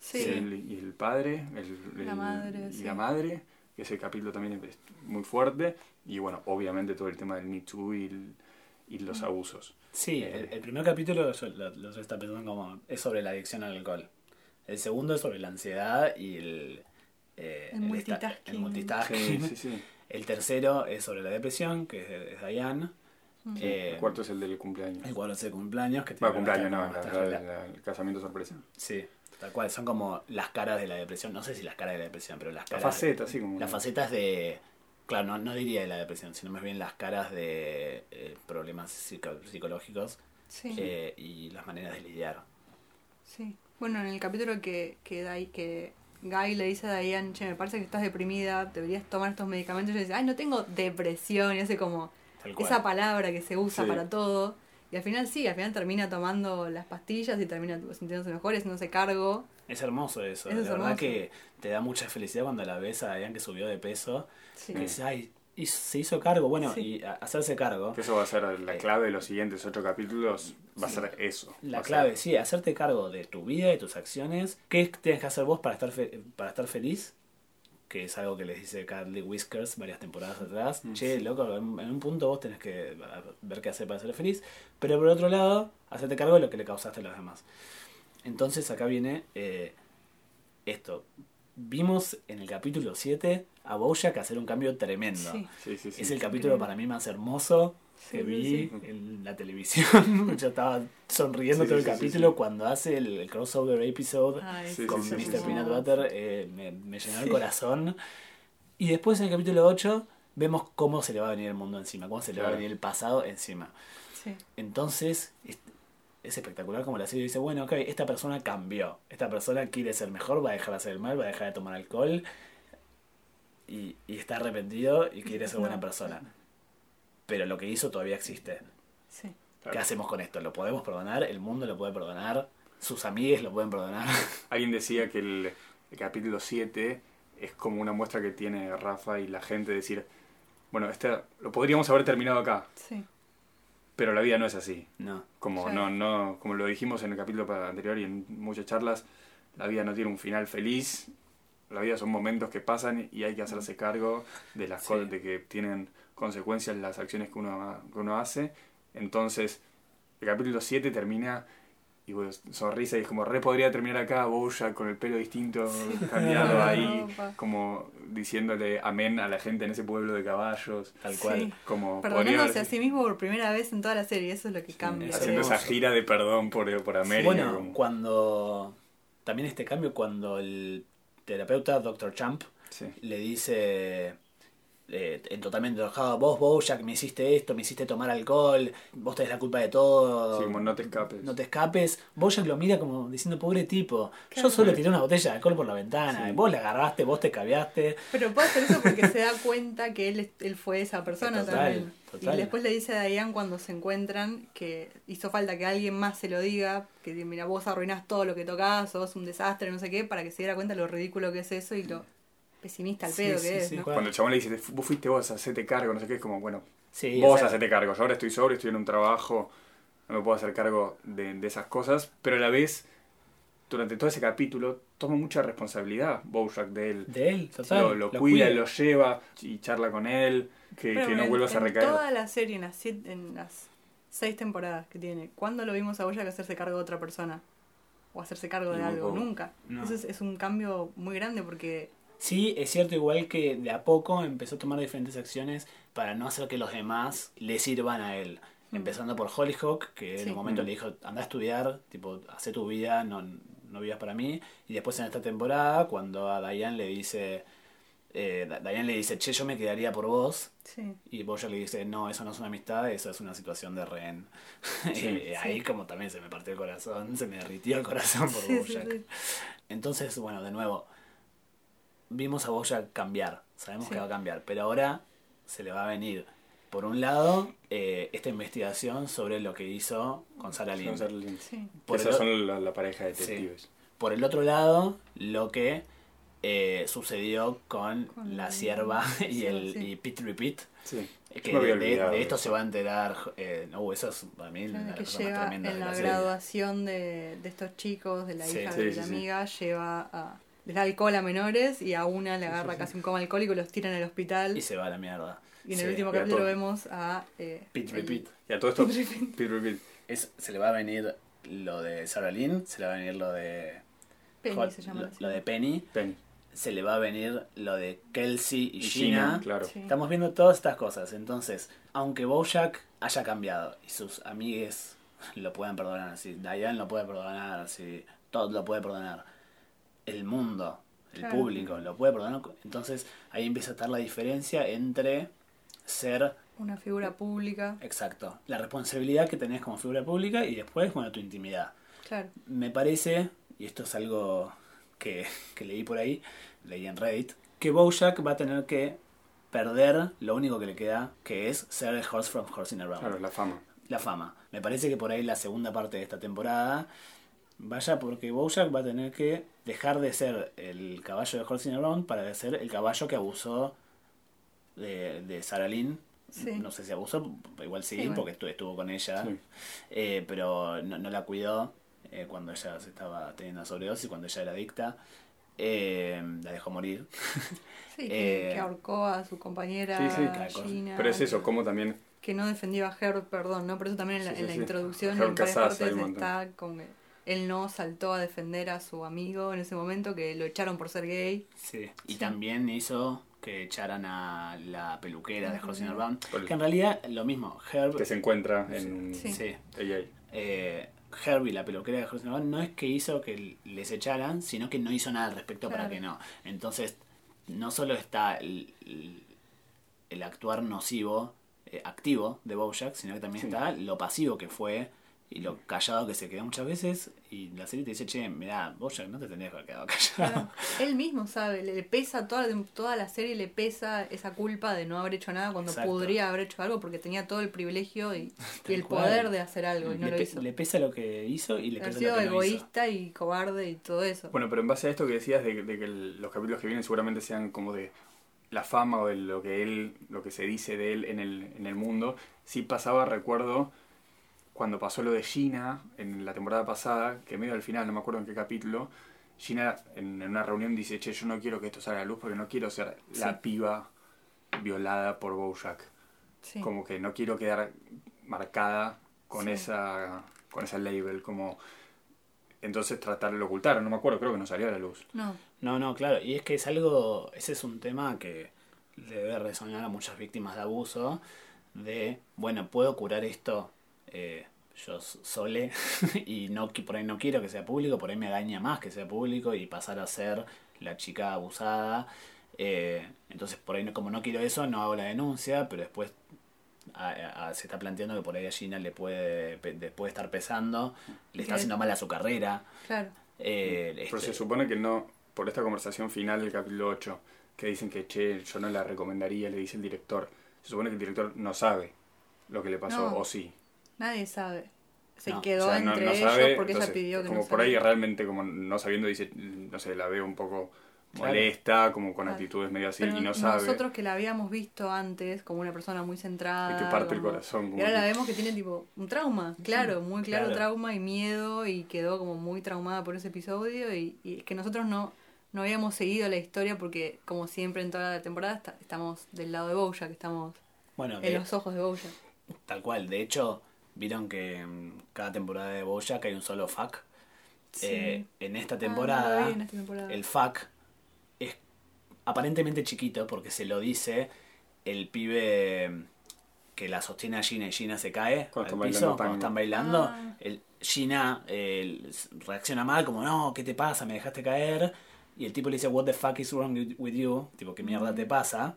Sí. Y, el, y el padre, el, La el- madre, y sí. la madre, que ese capítulo también es muy fuerte. Y bueno, obviamente todo el tema del Me Too y los abusos. Sí, Eh. el, el primer capítulo yo lo, lo está pensando como es sobre la adicción al alcohol. El segundo es sobre la ansiedad y el, eh, El multitasking. el multitasking. Sí, sí, sí. El tercero es sobre la depresión, que es, es Diane. Mm. Eh, el cuarto es el del cumpleaños. el cuarto es el cumpleaños. Que tiene cumpleaños, no, la- la- la- el casamiento sorpresa. Sí, tal cual. Son como las caras de la depresión. No sé si las caras de la depresión, pero las La caras. faceta, así como. Las facetas de. Claro, no, no diría de la depresión, sino más bien las caras de eh, problemas psico- psicológicos Sí. eh, y las maneras de lidiar. Sí. Bueno, en el capítulo que, que, Dai- que Guy le dice a Diane, che, me parece que estás deprimida, deberías tomar estos medicamentos. Y ella dice, ay, no tengo depresión. Y hace como esa palabra que se usa Sí. para todo. Y al final sí, al final termina tomando las pastillas y termina sintiéndose mejor, y haciéndose cargo. Es hermoso eso. Eso es la verdad hermoso. que te da mucha felicidad cuando la ves a Diane que subió de peso. Sí. Que dices, ay, y se hizo cargo. Bueno, Sí. y hacerse cargo. Que eso va a ser la clave de los siguientes ocho capítulos. Va a ser eso. La clave, ser- sí, hacerte cargo de tu vida, de tus acciones. ¿Qué tienes que hacer vos para estar, fe- para estar feliz? Que es algo que les dice Carly Whiskers varias temporadas atrás. Mm. Che, loco, en, en un punto vos tenés que ver qué hacer para ser feliz. Pero por otro lado, hacerte cargo de lo que le causaste a los demás. Entonces acá viene eh, esto. Vimos en el capítulo 7 a Bojack hacer un cambio tremendo. Sí. Sí, sí, sí. Es el capítulo para mí más hermoso que Sí, vi en la televisión. Yo estaba sonriendo Sí, todo sí, el capítulo sí. cuando hace el, crossover episode Ay, con sí, sí, Mr. sí. Peanut Butter. eh, me, me llenó el corazón. Y después en el capítulo 8 vemos cómo se le va a venir el mundo encima, cómo se le va a venir el pasado encima. Sí. Entonces, es, es espectacular como la serie dice, bueno, ok, esta persona cambió, esta persona quiere ser mejor, va a dejar de hacer el mal, va a dejar de tomar alcohol y, y está arrepentido y quiere ser buena persona. Pero lo que hizo todavía existe. Sí. ¿Qué hacemos con esto? ¿Lo podemos perdonar? ¿El mundo lo puede perdonar? ¿Sus amigues lo pueden perdonar? Alguien decía que el, el capítulo 7 es como una muestra que tiene Rafa y la gente de decir, bueno, este lo podríamos haber terminado acá, Sí. Pero la vida no es así. No. Como no, no, como lo dijimos en el capítulo anterior y en muchas charlas, la vida no tiene un final feliz. La vida son momentos que pasan y hay que hacerse cargo de las Sí. cosas de que tienen consecuencias las acciones que uno, que uno hace. Entonces, el capítulo 7 termina y vos sonrisa y es como re podría terminar acá Bojack con el pelo distinto cambiado ahí como diciéndole amén a la gente en ese pueblo de caballos Tal cual. Sí. como Perdonándose podría- a sí mismo por primera vez en toda la serie, eso es lo que cambia. haciendo es esa gira de perdón por, por América bueno, como- cuando. También este cambio, cuando el terapeuta, Dr. Champ, sí. le dice. Eh, en totalmente enojado, vos, Bojack, me hiciste esto, me hiciste tomar alcohol, vos tenés la culpa de todo. Sí, como no te escapes No te escapes. Bojack lo mira como diciendo, pobre tipo. Yo solo tiré una botella de alcohol por la ventana. Sí. Vos la agarraste, vos te caviaste. Pero puede hacer eso porque se da cuenta que él, él fue esa persona Total, también. total. Y después le dice a Diane cuando se encuentran que hizo falta que alguien más se lo diga, que mira, vos arruinás todo lo que tocás, sos un desastre, no sé qué, para que se diera cuenta lo ridículo que es eso y lo pesimista al Sí, pedo sí, que es, sí, ¿no? Juan. cuando el chabón le dice vos fuiste vos hacete cargo no sé qué es como bueno Sí, vos o sea, hacete cargo yo ahora estoy sobre estoy en un trabajo no me puedo hacer cargo de, de esas cosas pero a la vez durante todo ese capítulo toma mucha responsabilidad Bojack de él de él, total. lo, lo cuida, lo lleva y charla con él, que, no en- vuelvas a en recaer. toda la serie, en las, siete- en las seis temporadas que tiene, ¿cuándo lo vimos a Bojack hacerse cargo de otra persona? O hacerse cargo de Y algo, nunca. No. Eso es, es un cambio muy grande porque Sí, es cierto igual que de a poco empezó a tomar diferentes acciones para no hacer que los demás le sirvan a él. Mm. Empezando por Hollyhock, que en un momento Mm. le dijo, anda a estudiar, tipo, hace tu vida, no, no vivas para mí. Y después en esta temporada, cuando a Diane le dice, eh, Diane le dice, che, yo me quedaría por vos. sí, Y Boya le dice, no, eso no es una amistad, eso es una situación de rehén. Sí. Y ahí como también se me partió el corazón, se me derritió el corazón por Bojack. Entonces, bueno, de nuevo, vimos a Bojack cambiar, sabemos Sí. que va a cambiar, pero ahora se le va a venir, por un lado, eh, esta investigación sobre lo que hizo con Sarah Lynn. Sí. Por Esas el, son la, la pareja de Sí. detectives. por el otro lado, lo que eh, sucedió con, Con la la sierva y, el, sí. y Pete Repeat. Sí. Que de, olvidado esto eso. se va a enterar. Eh, no, eso es para mí que más llega tremendas en de la, la graduación de, de estos chicos, de la Sí. hija Sí, de sí, la sí. amiga, lleva a... Les da alcohol a menores y a una le agarra casi un coma alcohólico y los tiran al hospital. Y se va a la mierda. Y en Sí. el último capítulo todo. vemos a... Eh, el- Repeat. Y a todo esto, Pete Repeat. Es, se le va a venir lo de Sarah Lynn, se le va a venir lo de. Penny Hot- se llama. lo, lo de. Penny, Penny. se le va a venir lo de Kelsey y, Y Gina. Gina, claro. Sí. Estamos viendo todas estas cosas. Entonces, aunque Bojack haya cambiado y sus amigues lo puedan perdonar, si Diane lo puede perdonar, si Todd lo puede perdonar, el mundo, el Claro. público lo puede perdonar, entonces ahí empieza a estar la diferencia entre ser Una figura pública. exacto, la responsabilidad que tenés como figura pública y después, bueno, tu intimidad. Claro. Me parece, y esto es algo que, que leí por ahí, leí en Reddit, que Bojack va a tener que perder lo único que le queda, que es ser el horse from Horsing Around. Claro, la fama. La fama. Me parece que por ahí la segunda parte de esta temporada vaya porque Bojack va a tener que dejar de ser el caballo de Horsing Around para ser el caballo que abusó de, de Sarah Lynn. Sí. No sé si abusó, igual sí, porque estuvo, estuvo con ella, Sí. eh, pero no, no la cuidó eh, cuando ella se estaba teniendo sobredosis, cuando ella era adicta. Eh, la dejó morir. Sí, que, Eh, que ahorcó a su compañera. Gina. Pero es eso, como también Que no defendió a Herb, perdón, ¿no? Por eso también en la, Sí, en la sí. introducción Herb en varias Casas, hay partes un montón. está con él no saltó a defender a su amigo en ese momento, que lo echaron por ser gay. Sí. Y Sí. también hizo que echaran a la peluquera de. Por el- Que en realidad lo mismo. Herb, que se encuentra en Sí. sí. Eh, Herb y la peluquera de Horsing Around no es que hizo que les echaran, sino que no hizo nada al respecto para que no. Entonces, no solo está el, el- el actuar nocivo, eh, activo de Bojack, sino que también Sí. está lo pasivo que fue y lo callado que se quedó muchas veces. Y la serie te dice, che, mirá, Bojack no te tendrías que haber quedado callado. Claro. él mismo sabe, le, pesa toda, la- toda la serie, le pesa esa culpa de no haber hecho nada cuando Exacto. podría haber hecho algo porque tenía todo el privilegio y, y el cual. poder de hacer algo y no le, lo hizo. le pesa lo que hizo y le pesa sido lo que no hizo. egoísta y cobarde y todo eso. Bueno, pero en base a esto que decías de, de que el- los capítulos que vienen seguramente sean como de la fama o de lo que él, lo que se dice de él en el, en el mundo, sí pasaba, recuerdo, cuando pasó lo de Gina en la temporada pasada, que medio al final, no me acuerdo en qué capítulo, Gina en, en una reunión dice, che, yo no quiero que esto salga a la luz porque no quiero ser la piba violada por Bojack. Sí. Como que no quiero quedar marcada con Sí. esa con esa label, como entonces tratar de ocultar, no me acuerdo, creo que no salió a la luz. No. No, no, claro. Y es que es algo, ese es un tema que le debe resonar a muchas víctimas de abuso, de, bueno, puedo curar esto eh, yo sole y no por ahí no quiero que sea público, por ahí me daña más que sea público y pasar a ser la chica abusada. Eh, entonces, por ahí, no, como no quiero eso, no hago la denuncia, pero después se está planteando que por ahí a Gina le puede, puede estar pesando, le está haciendo mal a su carrera. Claro. Eh, pero este se supone que no, por esta conversación final del capítulo 8, que dicen que, che, yo no la recomendaría, le dice el director, se supone que el director no sabe lo que le pasó, o sí. Nadie sabe. Se quedó entre ellos porque ella pidió que como por ahí realmente como no sabiendo dice no sé la veo un poco molesta como con actitudes medio así y no sabe. nosotros que la habíamos visto antes como una persona muy centrada y que parte el corazón y ahora la vemos que tiene tipo un trauma claro muy claro, trauma y miedo y quedó como muy traumada por ese episodio y, y es que nosotros no no habíamos seguido la historia porque como siempre en toda la temporada estamos del lado de Bojack estamos bueno, en los ojos de Bojack tal cual de hecho Vieron que en cada temporada de Bojack hay un solo fuck. Eh, en, esta ah, temporada, el fuck es aparentemente chiquito porque se lo dice el pibe que la sostiene a Gina y Gina se cae cuando al piso cuando están bailando. Ah. El, Gina reacciona mal como, no, ¿qué te pasa? Me dejaste caer. Y el tipo le dice, what the fuck is wrong with you? Tipo, ¿qué mierda te pasa?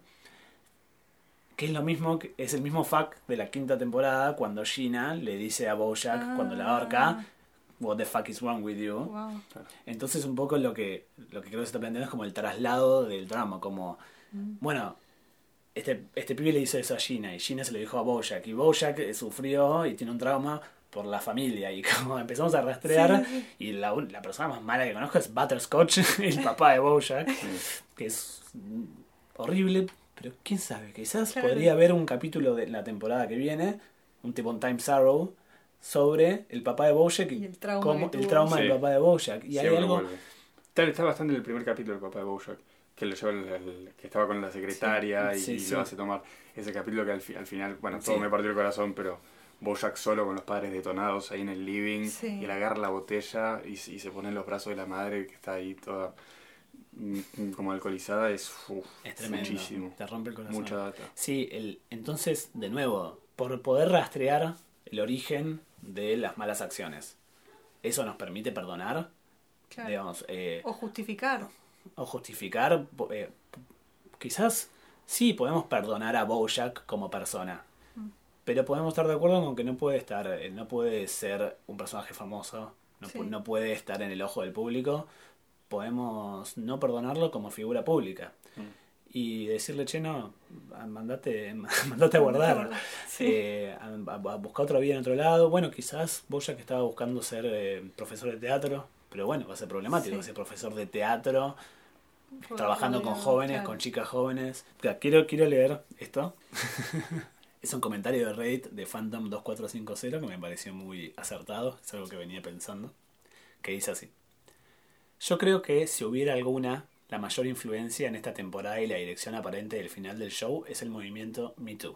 Que es lo mismo, es el mismo fuck de la quinta temporada cuando Gina le dice a Bojack cuando la ahorca, ah. What the fuck is wrong with you? Entonces un poco lo que, lo que creo que se está planteando es como el traslado del drama, como, mm. bueno, este, este pibe le hizo eso a Gina y Gina se lo dijo a Bojack y Bojack sufrió y tiene un trauma por la familia y como empezamos a rastrear y la, la persona más mala que conozco es Butterscotch, el papá de Bojack, que es horrible pero quién sabe, quizás podría haber un capítulo de la temporada que viene, un tipo en Time Arrow, sobre el papá de Bojack y, el trauma, el trauma del papá de Bojack. Y hay algo... Está, está, bastante en el primer capítulo del papá de Bojack, que lo lleva que estaba con la secretaria y, lo hace tomar. Ese capítulo que al, al final, bueno, todo me partió el corazón, pero Bojack solo con los padres detonados ahí en el living y él agarra la botella y, y se pone en los brazos de la madre que está ahí toda como alcoholizada es, muchísimo. Te rompe el corazón. Mucha data. Sí, el, entonces, de nuevo, por poder rastrear el origen de las malas acciones, ¿eso nos permite perdonar? Digamos, eh, o justificar. O justificar. Eh, quizás sí podemos perdonar a Bojack como persona. Mm. Pero podemos estar de acuerdo con que no puede estar, eh, no puede ser un personaje famoso, no, no puede estar en el ojo del público podemos no perdonarlo como figura pública. Mm. Y decirle, che, no, mandate, mandate a guardar, eh, a, buscar otra vida en otro lado. Bueno, quizás vos ya que estaba buscando ser eh, profesor de teatro, pero bueno, va a ser problemático, a ser profesor de teatro, trabajando con jóvenes, con chicas jóvenes. quiero, quiero leer esto. es un comentario de Reddit de Phantom2450 que me pareció muy acertado, es algo que venía pensando, que dice así. Yo creo que si hubiera alguna, la mayor influencia en esta temporada y la dirección aparente del final del show es el movimiento Me Too.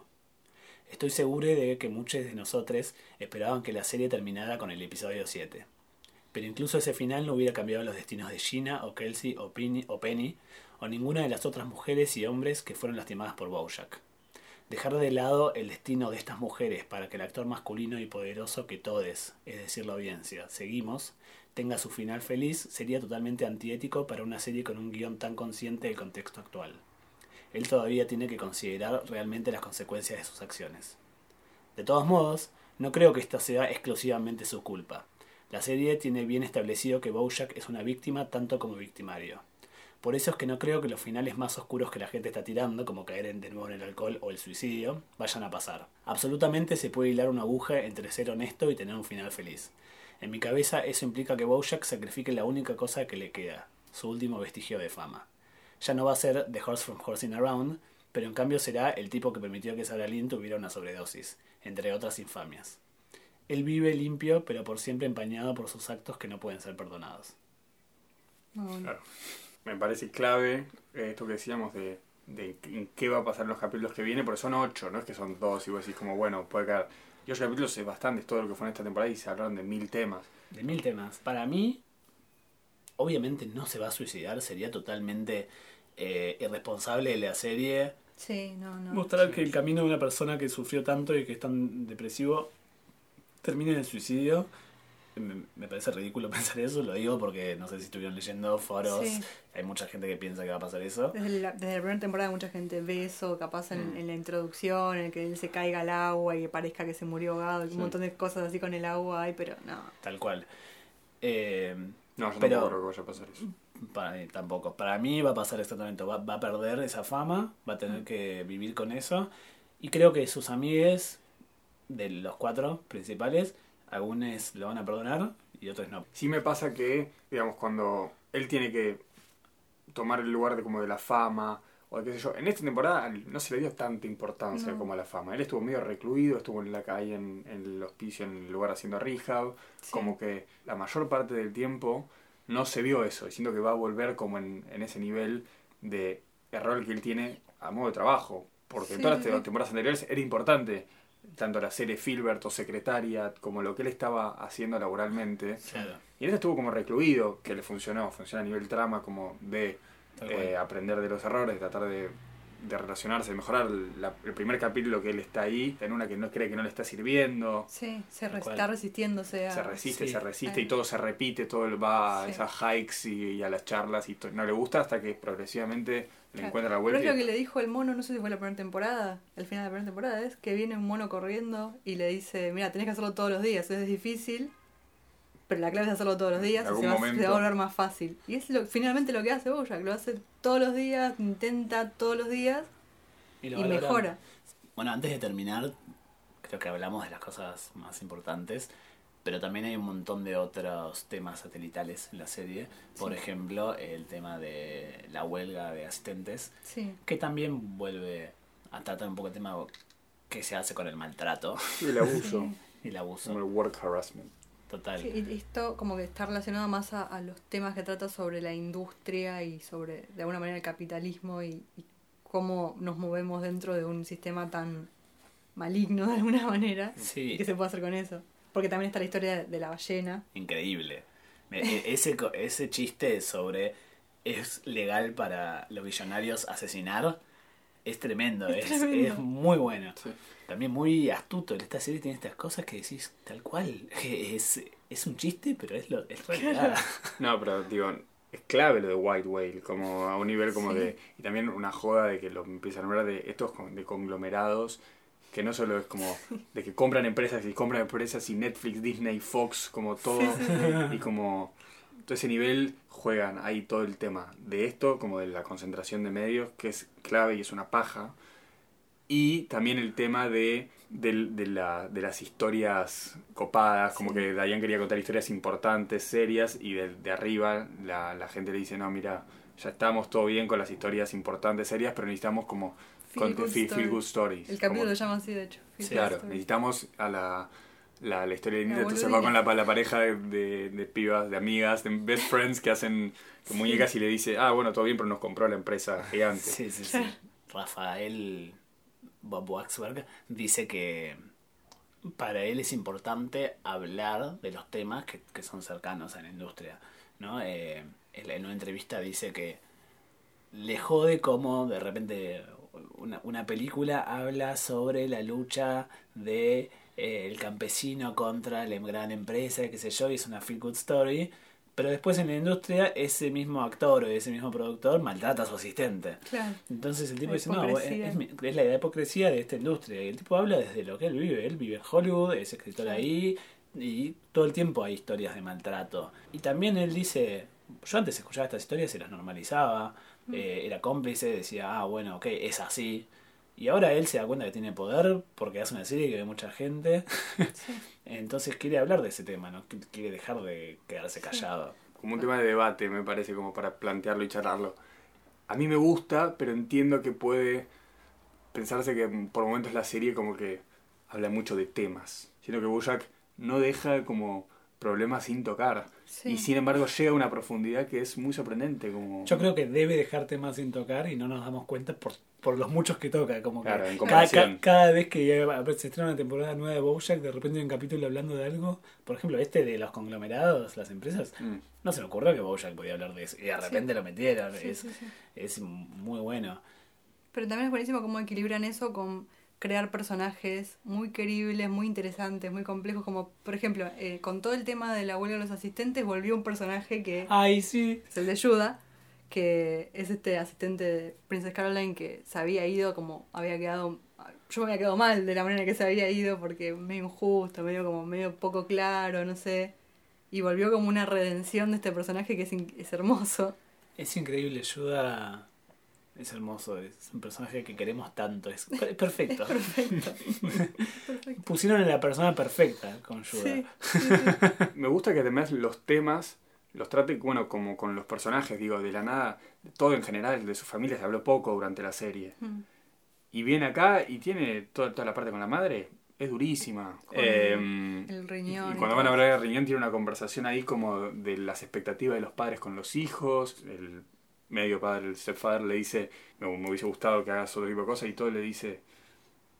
Estoy seguro de que muchos de nosotros esperaban que la serie terminara con el episodio 7. Pero incluso ese final no hubiera cambiado los destinos de Gina o Kelsey o Penny o, Penny, o ninguna de las otras mujeres y hombres que fueron lastimadas por Bojack. Dejar de lado el destino de estas mujeres para que el actor masculino y poderoso que todos, es decir, la audiencia, seguimos, tenga su final feliz sería totalmente antiético para una serie con un guion tan consciente del contexto actual. Él todavía tiene que considerar realmente las consecuencias de sus acciones. De todos modos, no creo que esto sea exclusivamente su culpa. La serie tiene bien establecido que Bojack es una víctima tanto como victimario. Por eso es que no creo que los finales más oscuros que la gente está tirando, como caer de nuevo en el alcohol o el suicidio, vayan a pasar. Absolutamente se puede hilar una aguja entre ser honesto y tener un final feliz. En mi cabeza eso implica que Bojack sacrifique la única cosa que le queda, su último vestigio de fama. Ya no va a ser The Horse from Horsing Around, pero en cambio será el tipo que permitió que Sarah Lynn tuviera una sobredosis, entre otras infamias. Él vive limpio, pero por siempre empañado por sus actos que no pueden ser perdonados. Claro. Me parece clave esto que decíamos de, de en qué va a pasar los capítulos que vienen, porque son ocho, no es que son dos y vos decís como, bueno, puede caer Y ocho capítulos sé bastante, es todo lo que fue en esta temporada y se hablaron de mil temas. De mil temas. Para mí, obviamente no se va a suicidar, sería totalmente eh, irresponsable de la serie Sí, no, no. mostrar que el camino de una persona que sufrió tanto y que es tan depresivo termine en el suicidio. Me, parece ridículo pensar eso, lo digo porque no sé si estuvieron leyendo foros, Sí. hay mucha gente que piensa que va a pasar eso. Desde la, desde la primera temporada mucha gente ve eso, capaz en, Mm. en la introducción, en que él se caiga al agua y que parezca que se murió ahogado, Sí. un montón de cosas así con el agua hay, pero no. Tal cual. Eh, No, yo Pero- tampoco creo que vaya a pasar eso. Para mí tampoco. Para mí va a pasar exactamente. Va, va a perder esa fama, va a tener que vivir con eso. Y creo que sus amigues, de los cuatro principales, algunos lo van a perdonar y otros no. Sí me pasa que, digamos, cuando él tiene que tomar el lugar de como de la fama, o de qué sé yo, en esta temporada no se le dio tanta importancia No. como a la fama. Él estuvo medio recluido, estuvo en la calle, en, en el hospicio, en el lugar haciendo rehab, Sí. como que la mayor parte del tiempo no se vio eso, y siento que va a volver como en, en ese nivel de error que él tiene a modo de trabajo, porque en Sí, todas sí, las temporadas anteriores era importante, tanto la serie Filbert o Secretaria, como lo que él estaba haciendo laboralmente. Claro. Y este estuvo como recluido, que le funcionó, funciona a nivel trama, como de eh, aprender de los errores, tratar de, de relacionarse, de mejorar. La- el primer capítulo que él está ahí, en una que no cree que no le está sirviendo, Sí, se re- está resistiéndose a... se resiste, sí. se resiste y todo se repite, todo él va a esas hikes y, y a las charlas y no le gusta hasta que progresivamente le Claro. encuentra la Pero vuelta. es y- lo que le dijo el mono, no sé si fue la primera temporada, al final de la primera temporada, es que viene un mono corriendo y le dice, mira, tenés que hacerlo todos los días, es difícil, pero la clave es hacerlo todos los días y se va, se va a volver más fácil. Y es lo, finalmente lo que hace Bojack, lo hace todos los días, intenta todos los días Y, y lo valora. mejora. Bueno, antes de terminar, creo que hablamos de las cosas más importantes, pero también hay un montón de otros temas satelitales en la serie. Por Sí. ejemplo, el tema de la huelga de asistentes, Sí, que también vuelve a tratar un poco el tema que se hace con el maltrato y el abuso, Sí. y el abuso. como el work harassment. Total. Sí, y esto como que está relacionado más a, a los temas que trata sobre la industria y sobre, de alguna manera, el capitalismo y, y cómo nos movemos dentro de un sistema tan maligno de alguna manera. Sí. ¿Y qué se puede hacer con eso? Porque también está la historia de, la ballena. Increíble. E- Ese, co- ese chiste sobre es legal para los billonarios asesinar es tremendo, Es es, tremendo. es muy bueno. Sí. También muy astuto. Esta serie tiene estas cosas que decís tal cual. Es, es un chiste, pero es, lo, es realidad. No, pero digo, es clave lo de White Whale, como a un nivel como Sí. de... Y también una joda de que lo empiezan a hablar de estos con- de conglomerados, que no solo es como de que compran empresas y compran empresas y Netflix, Disney, Fox, como todo, y como todo ese nivel juegan ahí todo el tema de esto, como de la concentración de medios, que es clave y es una paja. Y también el tema de, del- de, la- de las historias copadas, como que Dayan quería contar historias importantes, serias, y de, de arriba la, la gente le dice, no, mira, ya estamos todo bien con las historias importantes, serias, pero necesitamos como Feel con- good feel, story. feel good stories. El capítulo como- se llama así, de hecho. Feel Sí, Claro, Story. necesitamos a la, la, la historia de Nita, entonces va con la, la pareja de, de, de pibas, de amigas, de best friends que hacen muñecas y le dice, ah, bueno, todo bien, pero nos compró la empresa gigante. Sí, sí, sí. Rafael Bob Waxberg dice que para él es importante hablar de los temas que, que son cercanos a la industria. ¿no? Eh, en, en una entrevista dice que le jode como de repente una, una película habla sobre la lucha de eh, el campesino contra la gran empresa, qué sé yo, y es una feel good story. Pero después en la industria ese mismo actor o ese mismo productor maltrata a su asistente. Claro. Entonces el tipo dice, no, es, mi- es la hipocresía de esta industria. Y el tipo habla desde lo que él vive. Él vive en Hollywood, es escritor ahí, y todo el tiempo hay historias de maltrato. Y también él dice, yo antes escuchaba estas historias y las normalizaba. Eh, era cómplice, decía, ah, bueno, ok, es así. Y ahora él se da cuenta que tiene poder porque hace una serie que ve mucha gente. Sí. Entonces quiere hablar de ese tema, no Qu- quiere dejar de quedarse callado. Como un tema de debate, me parece, como para plantearlo y charlarlo. A mí me gusta, pero entiendo que puede pensarse que por momentos la serie como que habla mucho de temas. Siento que Bojack no deja como problemas sin tocar. Sí. Y sin embargo llega a una profundidad que es muy sorprendente. Como... Yo creo que debe dejar temas sin tocar y no nos damos cuenta por, por los muchos que toca. Como que Claro, en cada, vez que se estrena una temporada nueva de Bojack, de repente hay un capítulo hablando de algo. Por ejemplo, este de los conglomerados, las empresas. Mm. No se me ocurrió que Bojack podía hablar de eso. Y de repente lo metieron. Sí, es, sí, sí. es muy bueno. Pero también es buenísimo cómo equilibran eso con crear personajes muy queribles, muy interesantes, muy complejos, como por ejemplo, eh, con todo el tema de la huelga de los asistentes, volvió un personaje que Ay, sí. es el de Yuda, que es este asistente de Princess Caroline que se había ido como había quedado yo me había quedado mal de la manera que se había ido porque medio injusto, medio como medio poco claro, no sé. Y volvió como una redención de este personaje que es, es hermoso. Es increíble, Yuda es hermoso, es un personaje que queremos tanto, es per- perfecto. Perfecto. Perfecto. Pusieron a la persona perfecta con Yuda. Sí, sí, sí. Me gusta que además los temas los trate, bueno, como con los personajes, digo, de la nada, todo en general, de su familia se habló poco durante la serie. Mm. Y viene acá y tiene toda, toda la parte con la madre, es durísima. Con Eh, el riñón. y y cuando van a hablar de riñón tiene una conversación ahí como de las expectativas de los padres con los hijos, el medio padre, el stepfather le dice, me, me hubiese gustado que hagas otro tipo de cosas y todo le dice,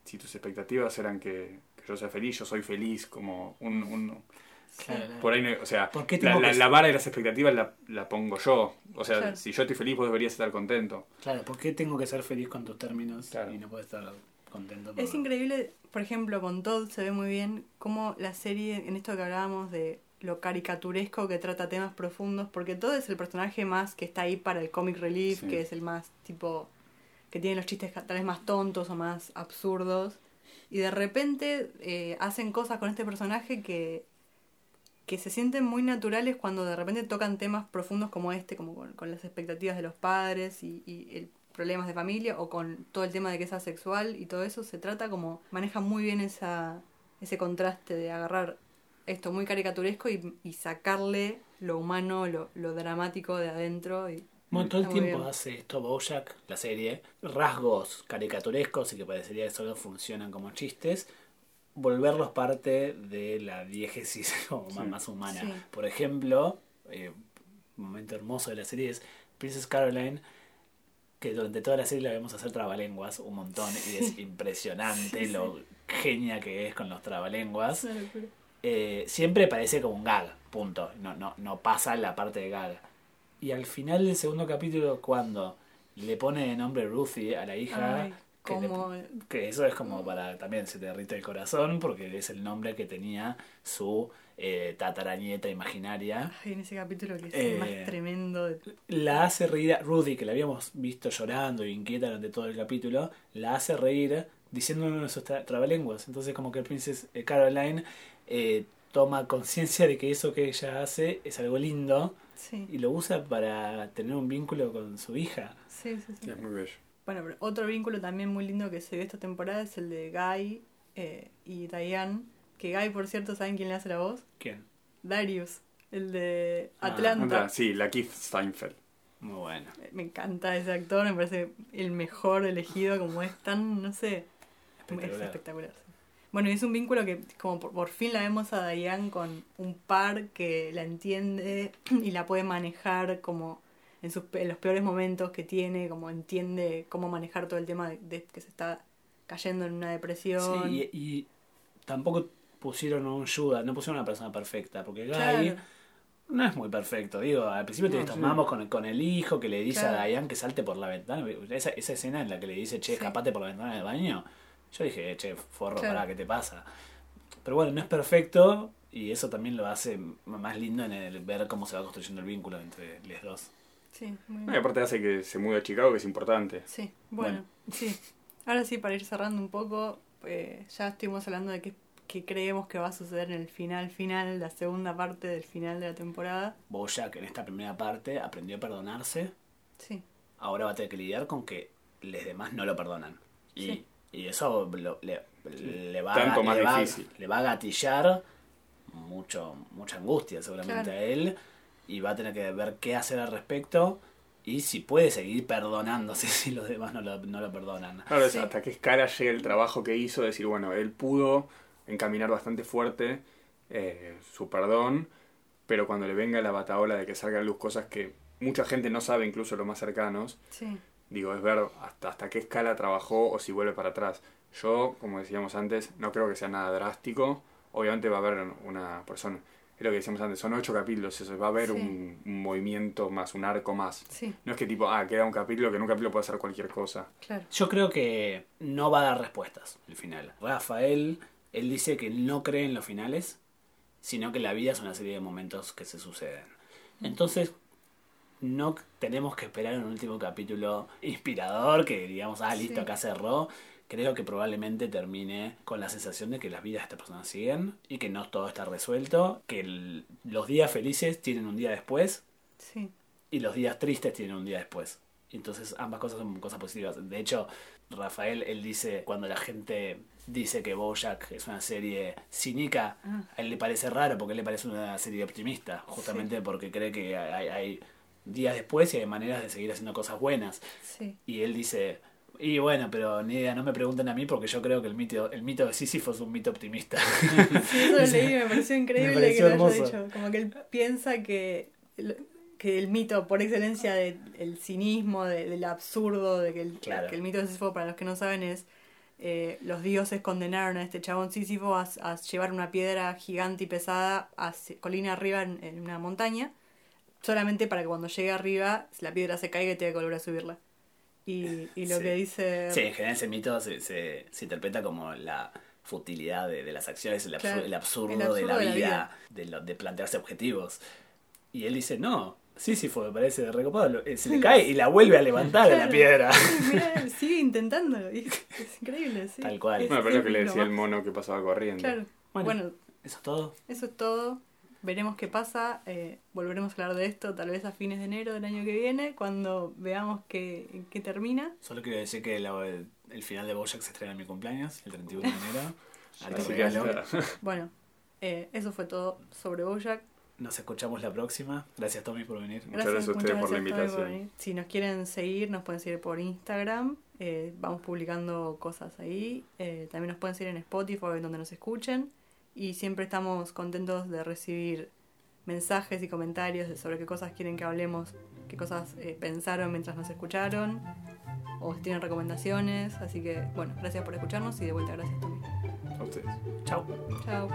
si tus expectativas eran que, que yo sea feliz, yo soy feliz, como un... un Claro, por ahí, no- o sea, ¿Por qué la, tengo la- que- la vara de las expectativas la, la pongo yo. O sea, Claro. si yo estoy feliz, vos deberías estar contento. Claro, ¿por qué tengo que ser feliz con tus términos Claro. y no puedo estar contento? por- Es increíble, por ejemplo, con Todd se ve muy bien cómo la serie, en esto que hablábamos de lo caricaturesco que trata temas profundos, porque Todd es el personaje más que está ahí para el comic relief, Sí. que es el más tipo que tiene los chistes tal vez más tontos o más absurdos, y de repente eh, hacen cosas con este personaje que que se sienten muy naturales cuando de repente tocan temas profundos como este, como con, con las expectativas de los padres y, y el problemas de familia o con todo el tema de que es asexual y todo eso se trata como maneja muy bien esa ese contraste de agarrar esto muy caricaturesco y, y sacarle lo humano, lo, lo dramático de adentro y Bueno, todo el tiempo bien. hace esto Bojack, la serie, rasgos caricaturescos y que parecería que solo funcionan como chistes, volverlos parte de la diégesis como más- Sí. más humana. Sí. Por ejemplo, eh, un momento hermoso de la serie es Princess Caroline, que durante toda la serie la vemos hacer trabalenguas un montón y es impresionante sí. lo genia que es con los trabalenguas. Eh, siempre parece como un gag, punto. No, no, no pasa la parte de gag. Y al final del segundo capítulo, cuando le pone de nombre Ruthie a la hija, Ay, que, le- que eso es como para también se te derrite el corazón, porque es el nombre que tenía su eh, tatarañeta imaginaria. ay, en ese capítulo que es el más Eh, tremendo de La hace reír a Rudy, que la habíamos visto llorando y inquieta durante todo el capítulo, la hace reír diciendo uno de sus tra- trabalenguas. Entonces como que el Princess eh, Caroline eh, toma conciencia de que eso que ella hace es algo lindo sí, y lo usa para tener un vínculo con su hija. sí, sí, sí. Es muy bello. Bueno, pero otro vínculo también muy lindo que se ve esta temporada es el de Guy eh, y Diane. Que Guy, por cierto, ¿saben quién le hace la voz? ¿Quién? Darius, el de Ah, Atlanta. Sí, la Keith Steinfeld. Muy bueno. Me encanta ese actor, me parece el mejor elegido, como es tan, no sé, es Espectacular. Sí. Bueno, y es un vínculo que como por, por fin la vemos a Diane con un par que la entiende y la puede manejar como en, sus, pe- en los peores momentos que tiene, como entiende cómo manejar todo el tema de, de que se está cayendo en una depresión. Sí, y, y tampoco pusieron un Judas, no pusieron una persona perfecta, porque Guy Claro. no es muy perfecto. Digo, al principio No, te sí. tomamos con, el- con el hijo que le dice Claro. a Diane que salte por la ventana. Esa, esa escena en la que le dice, che, Sí. escapate por la ventana del baño. Yo dije, che, forro, Claro. pará, ¿qué te pasa? Pero bueno, no es perfecto y eso también lo hace más lindo en el ver cómo se va construyendo el vínculo entre los dos. Sí, muy bien. y aparte hace que se mude a Chicago, que es importante. Sí, bueno, sí. Ahora sí, para ir cerrando un poco, eh, ya estuvimos hablando de qué, qué creemos que va a suceder en el final, final, la segunda parte del final de la temporada. Bojack en esta primera parte aprendió a perdonarse Sí, ahora va a tener que lidiar con que los demás no lo perdonan. Y, Sí. Y eso lo- le, le va, Tanto a, más le, va, difícil. le va a gatillar mucho, mucha angustia seguramente Claro. a él y va a tener que ver qué hacer al respecto y si puede seguir perdonándose si los demás no lo, no lo perdonan. Claro, es Sí. hasta qué escala llega el trabajo que hizo, decir, bueno, él pudo encaminar bastante fuerte eh, su perdón, pero cuando le venga la bataola de que salga a luz cosas que mucha gente no sabe, incluso los más cercanos, Sí. Digo, es ver hasta, hasta qué escala trabajó o si vuelve para atrás. Yo, como decíamos antes, no creo que sea nada drástico. Obviamente va a haber una persona, es lo que decíamos antes, son ocho capítulos, eso, va a haber Sí. un, un movimiento más, un arco más. Sí, No es que tipo, ah, queda un capítulo, que en un capítulo puede hacer cualquier cosa. claro. Yo creo que no va a dar respuestas el final. Rafael, él dice que no cree en los finales, sino que la vida es una serie de momentos que se suceden. Entonces, no tenemos que esperar un último capítulo inspirador que digamos, ah, listo, Sí. acá cerró. Creo que probablemente termine con la sensación de que las vidas de estas personas siguen y que no todo está resuelto, que el- los días felices tienen un día después Sí, y los días tristes tienen un día después. Entonces ambas cosas son cosas positivas. De hecho, Rafael, él dice, cuando la gente dice que Bojack es una serie cínica, Ah. a él le parece raro porque a él le parece una serie optimista, justamente porque cree que hay, hay días después y hay maneras de seguir haciendo cosas buenas. sí. Y él dice, y bueno, pero ni idea, no me pregunten a mí porque yo creo que el mito, el mito de Sísifo es un mito optimista. Sí, eso lo leí y me pareció increíble Me pareció que lo haya dicho. Como que él piensa que, el- que el mito, por excelencia del el cinismo, de- del absurdo, de que el, Claro. que el mito de Sísifo, para los que no saben, es eh, los dioses condenaron a este chabón Sísifo a, a llevar una piedra gigante y pesada a colina arriba en, en una montaña, solamente para que cuando llegue arriba la piedra se caiga y tenga que volver a subirla. Y, y lo Sí. que dice... Sí, en general ese mito se, se, se interpreta como la futilidad de, de las acciones, el, absur- Claro, el absurdo, el de absurdo la de la vida, vida. De, lo- de plantearse objetivos. Y él dice, no, sí, sí fue, me parece recopado. Eh, Se le cae y la vuelve a levantar a la Claro. piedra. Mira, él sigue intentándolo. y Es, increíble, sí. Tal cual. Bueno, pero es lo que le decía el mono que pasaba corriendo. Claro. Bueno. Bueno, Eso es todo. eso es todo. Veremos qué pasa. eh, volveremos a hablar de esto tal vez a fines de enero del año que viene, cuando veamos qué, qué termina. Solo quiero decir que la- el, el final de Bojack se estrena en mi cumpleaños, el 31 de enero. Alto Así que. Bueno, eh, eso fue todo sobre Bojack. Nos escuchamos la próxima. Gracias, Tommy, por venir. Muchas gracias a ustedes por la invitación. Si nos quieren seguir, nos pueden seguir por Instagram. eh, vamos publicando cosas ahí. eh, también nos pueden seguir en Spotify, en donde nos escuchen y siempre estamos contentos de recibir mensajes y comentarios sobre qué cosas quieren que hablemos, qué cosas eh, pensaron mientras nos escucharon o si tienen recomendaciones. Así que, bueno, gracias por escucharnos y de vuelta gracias también. A ustedes. Chao. Chao.